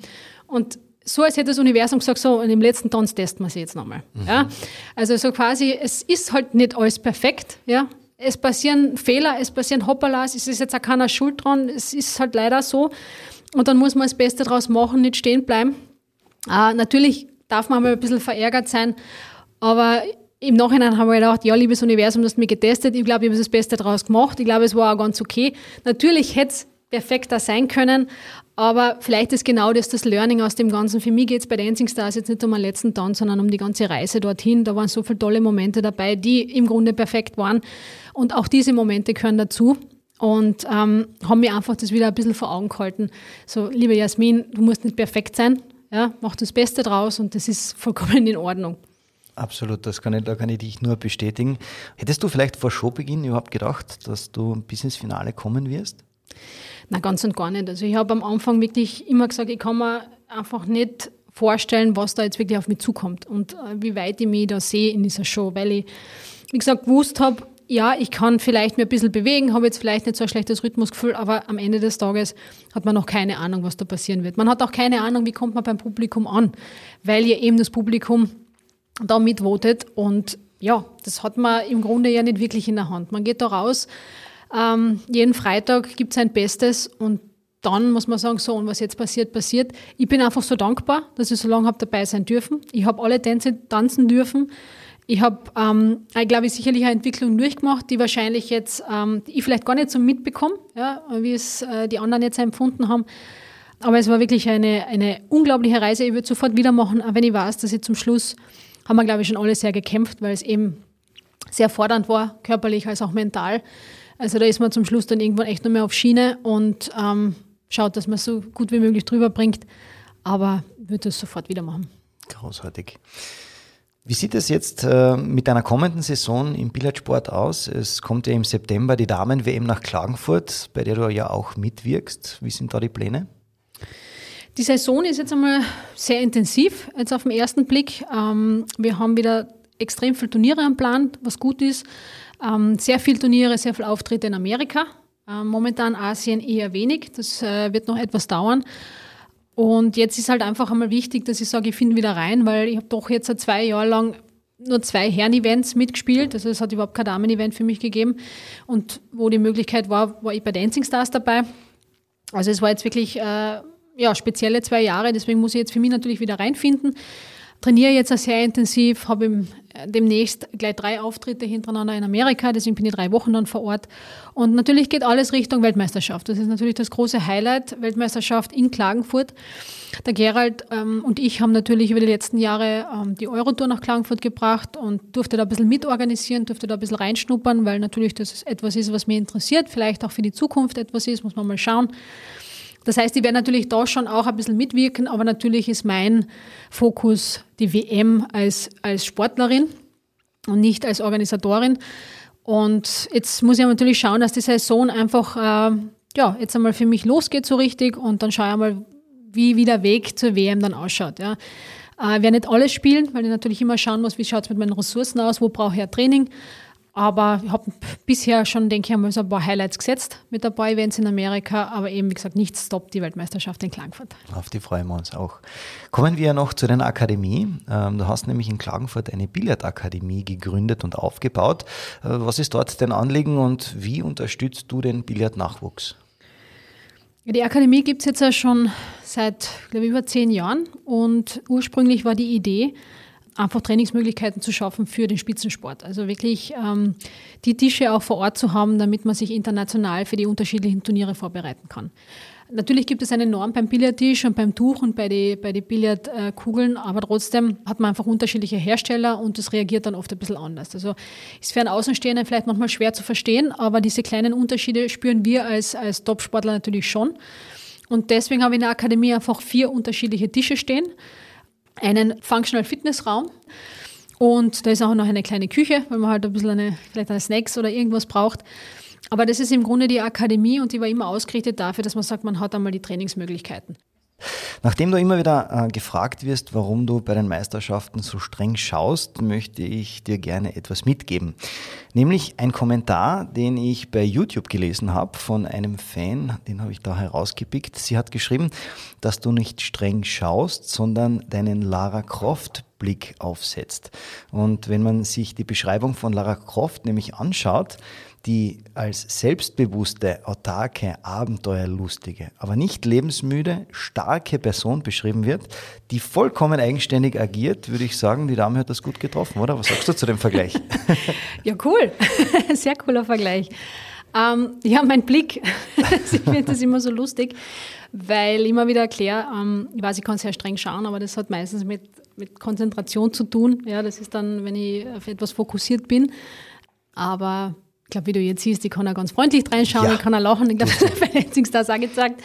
Und so, als hätte das Universum gesagt, so, in dem letzten Tanz testen wir sie jetzt nochmal. Mhm. Ja? Also so quasi, es ist halt nicht alles perfekt, ja. Es passieren Fehler, es passieren Hoppalas, es ist jetzt auch keiner Schuld dran, es ist halt leider so. Und dann muss man das Beste draus machen, nicht stehen bleiben. Äh, natürlich darf man mal ein bisschen verärgert sein, aber im Nachhinein haben wir gedacht, ja, liebes Universum, du hast mich getestet, ich glaube, ich habe das Beste draus gemacht, ich glaube, es war auch ganz okay. Natürlich hätte es perfekter sein können, aber vielleicht ist genau das das Learning aus dem Ganzen. Für mich geht es bei Dancing Stars jetzt nicht um den letzten Tanz, sondern um die ganze Reise dorthin. Da waren so viele tolle Momente dabei, die im Grunde perfekt waren. Und auch diese Momente gehören dazu. Und ähm, haben mir einfach das wieder ein bisschen vor Augen gehalten. So, liebe Jasmin, du musst nicht perfekt sein. Ja, mach das Beste draus und das ist vollkommen in Ordnung. Absolut, das kann ich, da kann ich dich nur bestätigen. Hättest du vielleicht vor Showbeginn überhaupt gedacht, dass du bis ins Finale kommen wirst? Na, ganz und gar nicht. Also ich habe am Anfang wirklich immer gesagt, ich kann mir einfach nicht vorstellen, was da jetzt wirklich auf mich zukommt und äh, wie weit ich mich da sehe in dieser Show, weil ich, wie gesagt, gewusst habe, ja, ich kann vielleicht mir ein bisschen bewegen, habe jetzt vielleicht nicht so ein schlechtes Rhythmusgefühl, aber am Ende des Tages hat man noch keine Ahnung, was da passieren wird. Man hat auch keine Ahnung, wie kommt man beim Publikum an, weil ja eben das Publikum da mitvotet und ja, das hat man im Grunde ja nicht wirklich in der Hand. Man geht da raus, ähm, jeden Freitag gibt es ein Bestes und dann muss man sagen, so, und was jetzt passiert, passiert. Ich bin einfach so dankbar, dass ich so lange habe dabei sein dürfen. Ich habe alle Tänze tanzen dürfen. Ich habe, ähm, ich glaube, sicherlich eine Entwicklung durchgemacht, die wahrscheinlich jetzt ähm, ich vielleicht gar nicht so mitbekomme, ja, wie es äh, die anderen jetzt empfunden haben. Aber es war wirklich eine, eine unglaubliche Reise. Ich würde sofort wieder machen, auch wenn ich weiß, dass ich zum Schluss haben wir, glaube ich, schon alle sehr gekämpft, weil es eben sehr fordernd war, körperlich als auch mental. Also da ist man zum Schluss dann irgendwann echt nur mehr auf Schiene und ähm, schaut, dass man so gut wie möglich drüber bringt. Aber würde es sofort wieder machen. Großartig. Wie sieht es jetzt äh, mit einer kommenden Saison im Billardsport aus? Es kommt ja im September die Damen-WM nach Klagenfurt, bei der du ja auch mitwirkst. Wie sind da die Pläne? Die Saison ist jetzt einmal sehr intensiv, jetzt auf den ersten Blick. Ähm, wir haben wieder extrem viele Turniere am Plan, was gut ist. Ähm, sehr viele Turniere, sehr viele Auftritte in Amerika. Ähm, momentan Asien eher wenig. Das äh, wird noch etwas dauern. Und jetzt ist halt einfach einmal wichtig, dass ich sage, ich finde wieder rein, weil ich habe doch jetzt zwei Jahre lang nur zwei Herren-Events mitgespielt. Also es hat überhaupt kein Damen-Event für mich gegeben. Und wo die Möglichkeit war, war ich bei Dancing Stars dabei. Also es war jetzt wirklich äh, ja, spezielle zwei Jahre, deswegen muss ich jetzt für mich natürlich wieder reinfinden trainiere jetzt auch sehr intensiv, habe äh, demnächst gleich drei Auftritte hintereinander in Amerika, deswegen bin ich drei Wochen dann vor Ort. Und natürlich geht alles Richtung Weltmeisterschaft. Das ist natürlich das große Highlight, Weltmeisterschaft in Klagenfurt. Der Gerald ähm, und ich haben natürlich über die letzten Jahre ähm, die Eurotour nach Klagenfurt gebracht und durfte da ein bisschen mitorganisieren, durfte da ein bisschen reinschnuppern, weil natürlich das etwas ist, was mich interessiert, vielleicht auch für die Zukunft etwas ist, muss man mal schauen. Das heißt, ich werde natürlich da schon auch ein bisschen mitwirken, aber natürlich ist mein Fokus die WM als, als Sportlerin und nicht als Organisatorin. Und jetzt muss ich natürlich schauen, dass die Saison einfach äh, ja, jetzt einmal für mich losgeht so richtig und dann schaue ich mal, wie, wie der Weg zur WM dann ausschaut. Ja. Äh, ich werde nicht alles spielen, weil ich natürlich immer schauen muss, wie schaut es mit meinen Ressourcen aus, wo brauche ich ja Training. Aber ich habe bisher schon, denke ich, einmal so ein paar Highlights gesetzt mit ein paar Events in Amerika, aber eben, wie gesagt, nichts stoppt die Weltmeisterschaft in Klagenfurt. Auf die freuen wir uns auch. Kommen wir noch zu deiner Akademie. Ähm, du hast nämlich in Klagenfurt eine Billardakademie gegründet und aufgebaut. Äh, was ist dort dein Anliegen und wie unterstützt du den Billardnachwuchs? Die Akademie gibt es jetzt ja schon seit, glaube ich, über zehn Jahren und ursprünglich war die Idee, einfach Trainingsmöglichkeiten zu schaffen für den Spitzensport. Also wirklich ähm, die Tische auch vor Ort zu haben, damit man sich international für die unterschiedlichen Turniere vorbereiten kann. Natürlich gibt es eine Norm beim Billardtisch und beim Tuch und bei den bei die Billardkugeln, aber trotzdem hat man einfach unterschiedliche Hersteller und das reagiert dann oft ein bisschen anders. Also ist für einen Außenstehenden vielleicht manchmal schwer zu verstehen, aber diese kleinen Unterschiede spüren wir als, als Top-Sportler natürlich schon. Und deswegen haben wir in der Akademie einfach vier unterschiedliche Tische stehen einen Functional Fitness Raum. Und da ist auch noch eine kleine Küche, weil man halt ein bisschen eine, vielleicht eine Snacks oder irgendwas braucht. Aber das ist im Grunde die Akademie und die war immer ausgerichtet dafür, dass man sagt, man hat einmal die Trainingsmöglichkeiten. Nachdem du immer wieder äh, gefragt wirst, warum du bei den Meisterschaften so streng schaust, möchte ich dir gerne etwas mitgeben. Nämlich ein Kommentar, den ich bei YouTube gelesen habe von einem Fan, den habe ich da herausgepickt. Sie hat geschrieben, dass du nicht streng schaust, sondern deinen Lara Croft Blick aufsetzt. Und wenn man sich die Beschreibung von Lara Croft nämlich anschaut, die als selbstbewusste, autarke, abenteuerlustige, aber nicht lebensmüde, starke Person beschrieben wird, die vollkommen eigenständig agiert, würde ich sagen, die Dame hat das gut getroffen, oder? Was sagst du zu dem Vergleich? ja, cool. Sehr cooler Vergleich. Ähm, ja, mein Blick, ich finde das immer so lustig, weil ich immer wieder erkläre, ähm, ich weiß, ich kann sehr streng schauen, aber das hat meistens mit, mit Konzentration zu tun. Ja, das ist dann, wenn ich auf etwas fokussiert Aber ich glaube, wie du jetzt siehst, ich kann auch ganz freundlich reinschauen, ja. ich kann auch lachen. Ich glaube, bei Dancing Stars auch gesagt.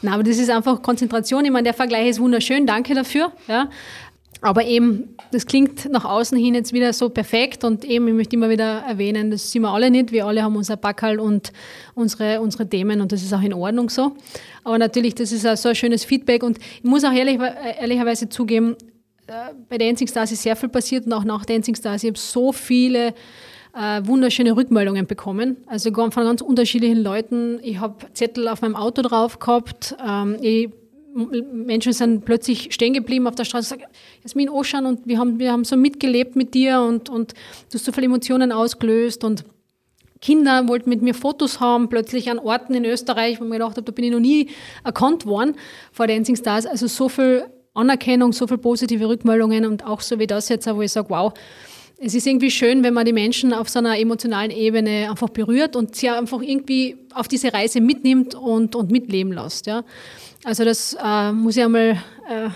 Nein, aber das ist einfach Konzentration. Ich meine, der Vergleich ist wunderschön, danke dafür. Ja. Aber eben, das klingt nach außen hin jetzt wieder so perfekt und eben, ich möchte immer wieder erwähnen, das sind wir alle nicht. Wir alle haben unser Backerl und unsere, unsere Themen und das ist auch in Ordnung so. Aber natürlich, das ist auch so ein schönes Feedback und ich muss auch ehrlich, ehrlicherweise zugeben, äh, bei Dancing Stars ist sehr viel passiert und auch nach Dancing Stars, ich habe so viele äh, wunderschöne Rückmeldungen bekommen. Also von ganz unterschiedlichen Leuten. Ich habe Zettel auf meinem Auto drauf gehabt. Ähm, ich, Menschen sind plötzlich stehen geblieben auf der Straße und sagen, Jasmin Oschan und wir haben, wir haben so mitgelebt mit dir und, und du hast so viele Emotionen ausgelöst und Kinder wollten mit mir Fotos haben, plötzlich an Orten in Österreich, wo ich mir gedacht habe, da bin ich noch nie erkannt worden vor Dancing Stars. Also so viel Anerkennung, so viel positive Rückmeldungen und auch so wie das jetzt, wo ich sage, wow, es ist irgendwie schön, wenn man die Menschen auf so einer emotionalen Ebene einfach berührt und sie einfach irgendwie auf diese Reise mitnimmt und, und mitleben lässt. Ja. Also das äh, muss ich einmal äh,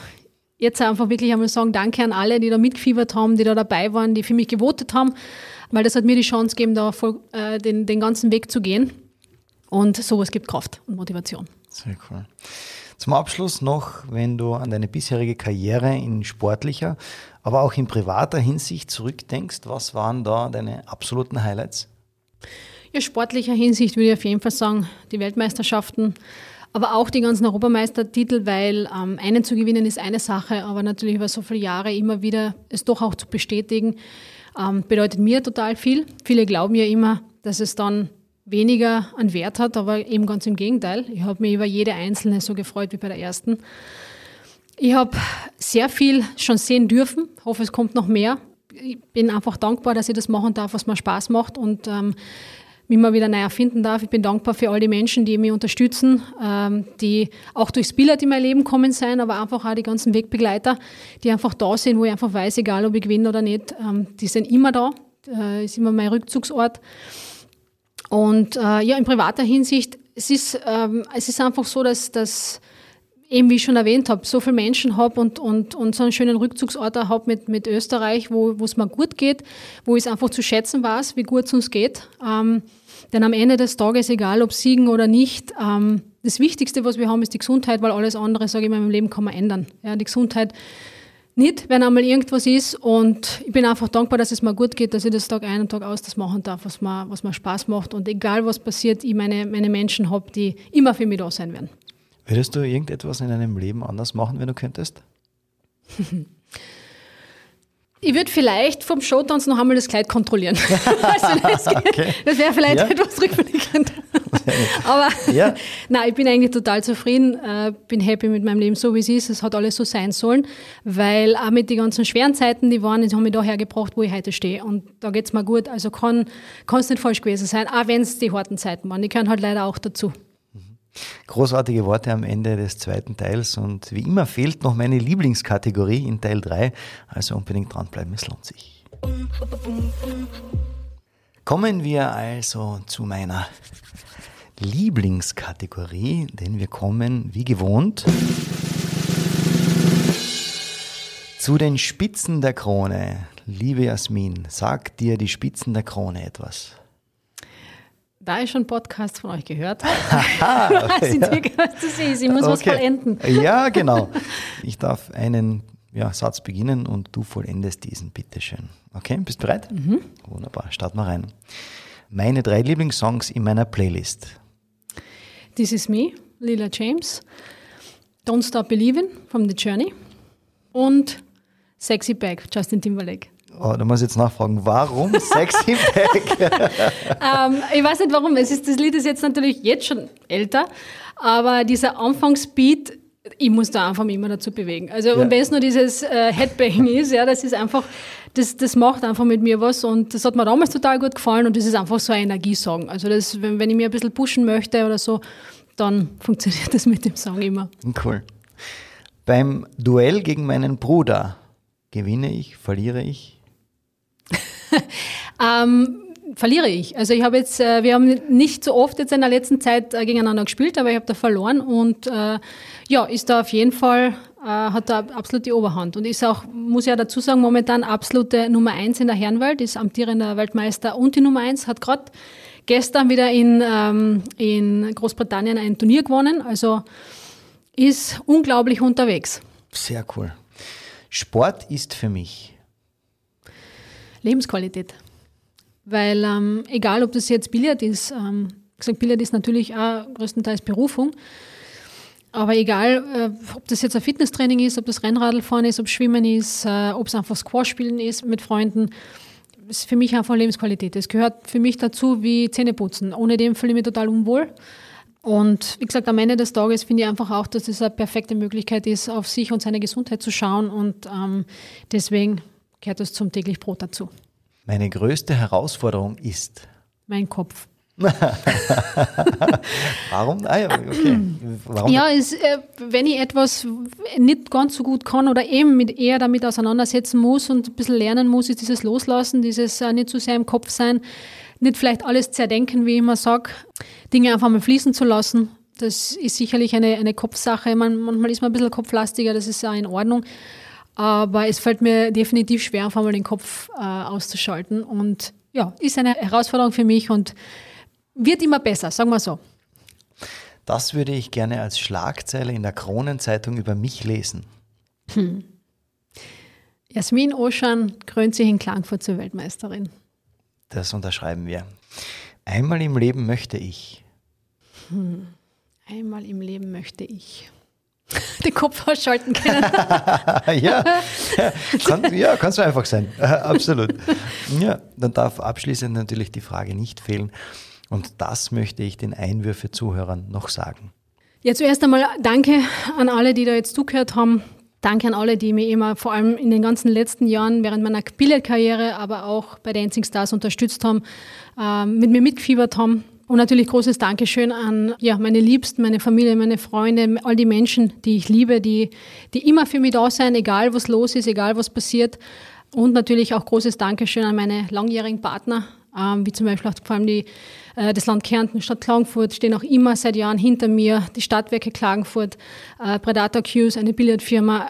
jetzt einfach wirklich einmal sagen, danke an alle, die da mitgefiebert haben, die da dabei waren, die für mich gewotet haben, weil das hat mir die Chance gegeben, da voll, äh, den, den ganzen Weg zu gehen. Und sowas gibt Kraft und Motivation. Sehr cool. Zum Abschluss noch, wenn du an deine bisherige Karriere in sportlicher, aber auch in privater Hinsicht zurückdenkst, was waren da deine absoluten Highlights? Ja, sportlicher Hinsicht würde ich auf jeden Fall sagen, die Weltmeisterschaften, aber auch die ganzen Europameistertitel, weil ähm, einen zu gewinnen ist eine Sache, aber natürlich über so viele Jahre immer wieder es doch auch zu bestätigen, ähm, bedeutet mir total viel. Viele glauben ja immer, dass es dann weniger an Wert hat, aber eben ganz im Gegenteil. Ich habe mich über jede einzelne so gefreut wie bei der ersten. Ich habe sehr viel schon sehen dürfen, hoffe es kommt noch mehr. Ich bin einfach dankbar, dass ich das machen darf, was mir Spaß macht und ähm, mich mal wieder neu erfinden darf. Ich bin dankbar für all die Menschen, die mich unterstützen, ähm, die auch durchs Billard in mein Leben kommen sein, aber einfach auch die ganzen Wegbegleiter, die einfach da sind, wo ich einfach weiß, egal ob ich gewinne oder nicht, ähm, die sind immer da. Äh, ist immer mein Rückzugsort. Und äh, ja, in privater Hinsicht, es ist, ähm, es ist einfach so, dass, dass eben wie ich schon erwähnt habe, so viele Menschen habe und, und, und so einen schönen Rückzugsort habe mit, mit Österreich, wo es mir gut geht, wo ich es einfach zu schätzen weiß, wie gut es uns geht. Ähm, denn am Ende des Tages, egal ob siegen oder nicht, ähm, das Wichtigste, was wir haben, ist die Gesundheit, weil alles andere, sage ich mal, im Leben kann man ändern. Ja, die Gesundheit nicht, wenn einmal irgendwas ist. Und ich bin einfach dankbar, dass es mir gut geht, dass ich das Tag ein und Tag aus das machen darf, was mir, was mir Spaß macht. Und egal was passiert, ich meine, meine Menschen habe, die immer für mich da sein werden. Würdest du irgendetwas in deinem Leben anders machen, wenn du könntest? Ich würde vielleicht vom Showtanz noch einmal das Kleid kontrollieren. also das, okay. das wäre vielleicht ja. etwas rückblickend. Aber ja. nein, ich bin eigentlich total zufrieden, äh, bin happy mit meinem Leben so wie es ist. Es hat alles so sein sollen, weil auch mit den ganzen schweren Zeiten, die waren, die haben mich da hergebracht, wo ich heute stehe. Und da geht es mir gut. Also kann es nicht falsch gewesen sein, auch wenn es die harten Zeiten waren. Die gehören halt leider auch dazu. Großartige Worte am Ende des zweiten Teils und wie immer fehlt noch meine Lieblingskategorie in Teil 3, also unbedingt dranbleiben, es lohnt sich. Kommen wir also zu meiner Lieblingskategorie, denn wir kommen wie gewohnt zu den Spitzen der Krone. Liebe Jasmin, sagt dir die Spitzen der Krone etwas? Da ich schon Podcasts von euch gehört habe, sind wir ja. ich muss okay. was vollenden. ja, genau. Ich darf einen ja, Satz beginnen und du vollendest diesen, bitteschön. Okay, bist du bereit? Mhm. Wunderbar, starten wir rein. Meine drei Lieblingssongs in meiner Playlist. This is Me, Lila James. Don't Stop Believing from The Journey und Sexy Back, Justin Timberlake. Oh, da muss ich jetzt nachfragen, warum Sexy Back? ähm, ich weiß nicht warum, es ist, das Lied ist jetzt natürlich jetzt schon älter, aber dieser Anfangsbeat, ich muss da einfach immer dazu bewegen. Also ja. und wenn es nur dieses äh, Headbang ist, ja, das ist einfach, das, das macht einfach mit mir was und das hat mir damals total gut gefallen und das ist einfach so ein Energiesong. Also das, wenn, wenn ich mir ein bisschen pushen möchte oder so, dann funktioniert das mit dem Song immer. Cool. Beim Duell gegen meinen Bruder gewinne ich, verliere ich? ähm, verliere ich. Also ich habe jetzt, äh, wir haben nicht so oft jetzt in der letzten Zeit äh, gegeneinander gespielt, aber ich habe da verloren und äh, ja, ist da auf jeden Fall, äh, hat da absolut die Oberhand und ist auch, muss ich ja dazu sagen, momentan absolute Nummer eins in der Herrenwelt, ist amtierender Weltmeister und die Nummer eins, hat gerade gestern wieder in, ähm, in Großbritannien ein Turnier gewonnen, also ist unglaublich unterwegs. Sehr cool. Sport ist für mich Lebensqualität. Weil ähm, egal, ob das jetzt Billard ist, ähm, gesagt, Billard ist natürlich auch größtenteils Berufung, aber egal, äh, ob das jetzt ein Fitnesstraining ist, ob das Rennradfahren ist, ob Schwimmen ist, äh, ob es einfach Squash spielen ist mit Freunden, ist für mich einfach Lebensqualität. Es gehört für mich dazu wie Zähneputzen. Ohne dem fühle ich mich total unwohl. Und wie gesagt, am Ende des Tages finde ich einfach auch, dass es eine perfekte Möglichkeit ist, auf sich und seine Gesundheit zu schauen. Und ähm, deswegen gehört das zum täglich Brot dazu. Meine größte Herausforderung ist? Mein Kopf. Warum? Ah, ja, okay. Warum? ja ist, äh, wenn ich etwas nicht ganz so gut kann oder eben mit, eher damit auseinandersetzen muss und ein bisschen lernen muss, ist dieses Loslassen, dieses äh, nicht zu sehr im Kopf sein, nicht vielleicht alles zerdenken, wie ich immer sage, Dinge einfach mal fließen zu lassen. Das ist sicherlich eine, eine Kopfsache. Man, manchmal ist man ein bisschen kopflastiger, das ist auch in Ordnung. Aber es fällt mir definitiv schwer, auf einmal den Kopf äh, auszuschalten. Und ja, ist eine Herausforderung für mich und wird immer besser, sagen wir so. Das würde ich gerne als Schlagzeile in der Kronenzeitung über mich lesen. Hm. Jasmin Oschan krönt sich in Klangfurt zur Weltmeisterin. Das unterschreiben wir. Einmal im Leben möchte ich. Hm. Einmal im Leben möchte ich. Den Kopf ausschalten können. ja, kann, ja, kann so einfach sein. Absolut. Ja, dann darf abschließend natürlich die Frage nicht fehlen. Und das möchte ich den Einwürfe-Zuhörern noch sagen. Ja, zuerst einmal danke an alle, die da jetzt zugehört haben. Danke an alle, die mir immer vor allem in den ganzen letzten Jahren während meiner Billardkarriere, aber auch bei Dancing Stars unterstützt haben, äh, mit mir mitgefiebert haben. Und natürlich großes Dankeschön an ja, meine Liebsten, meine Familie, meine Freunde, all die Menschen, die ich liebe, die, die immer für mich da sind, egal was los ist, egal was passiert. Und natürlich auch großes Dankeschön an meine langjährigen Partner, ähm, wie zum Beispiel auch vor allem die, äh, das Land Kärnten, Stadt Klagenfurt, stehen auch immer seit Jahren hinter mir, die Stadtwerke Klagenfurt, äh, Predator Qs, eine Billardfirma,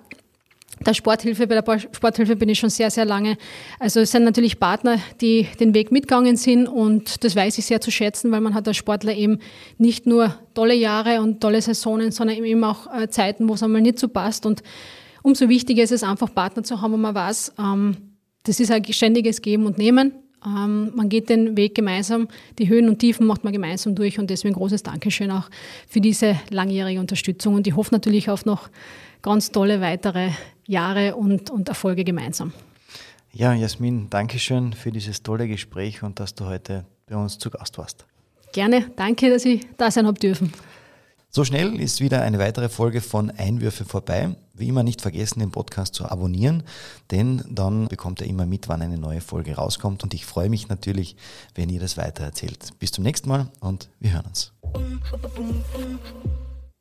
der Sporthilfe, bei der Sporthilfe bin ich schon sehr, sehr lange. Also es sind natürlich Partner, die den Weg mitgegangen sind und das weiß ich sehr zu schätzen, weil man hat als Sportler eben nicht nur tolle Jahre und tolle Saisonen, sondern eben auch äh, Zeiten, wo es einmal nicht so passt und umso wichtiger ist es einfach Partner zu haben, wo man weiß, ähm, das ist ein ständiges Geben und Nehmen. Ähm, man geht den Weg gemeinsam, die Höhen und Tiefen macht man gemeinsam durch und deswegen großes Dankeschön auch für diese langjährige Unterstützung und ich hoffe natürlich auf noch ganz tolle weitere Jahre und, und Erfolge gemeinsam. Ja, Jasmin, danke schön für dieses tolle Gespräch und dass du heute bei uns zu Gast warst. Gerne, danke, dass ich da sein habe dürfen. So schnell ist wieder eine weitere Folge von Einwürfe vorbei. Wie immer nicht vergessen, den Podcast zu abonnieren, denn dann bekommt ihr immer mit, wann eine neue Folge rauskommt. Und ich freue mich natürlich, wenn ihr das weitererzählt. Bis zum nächsten Mal und wir hören uns.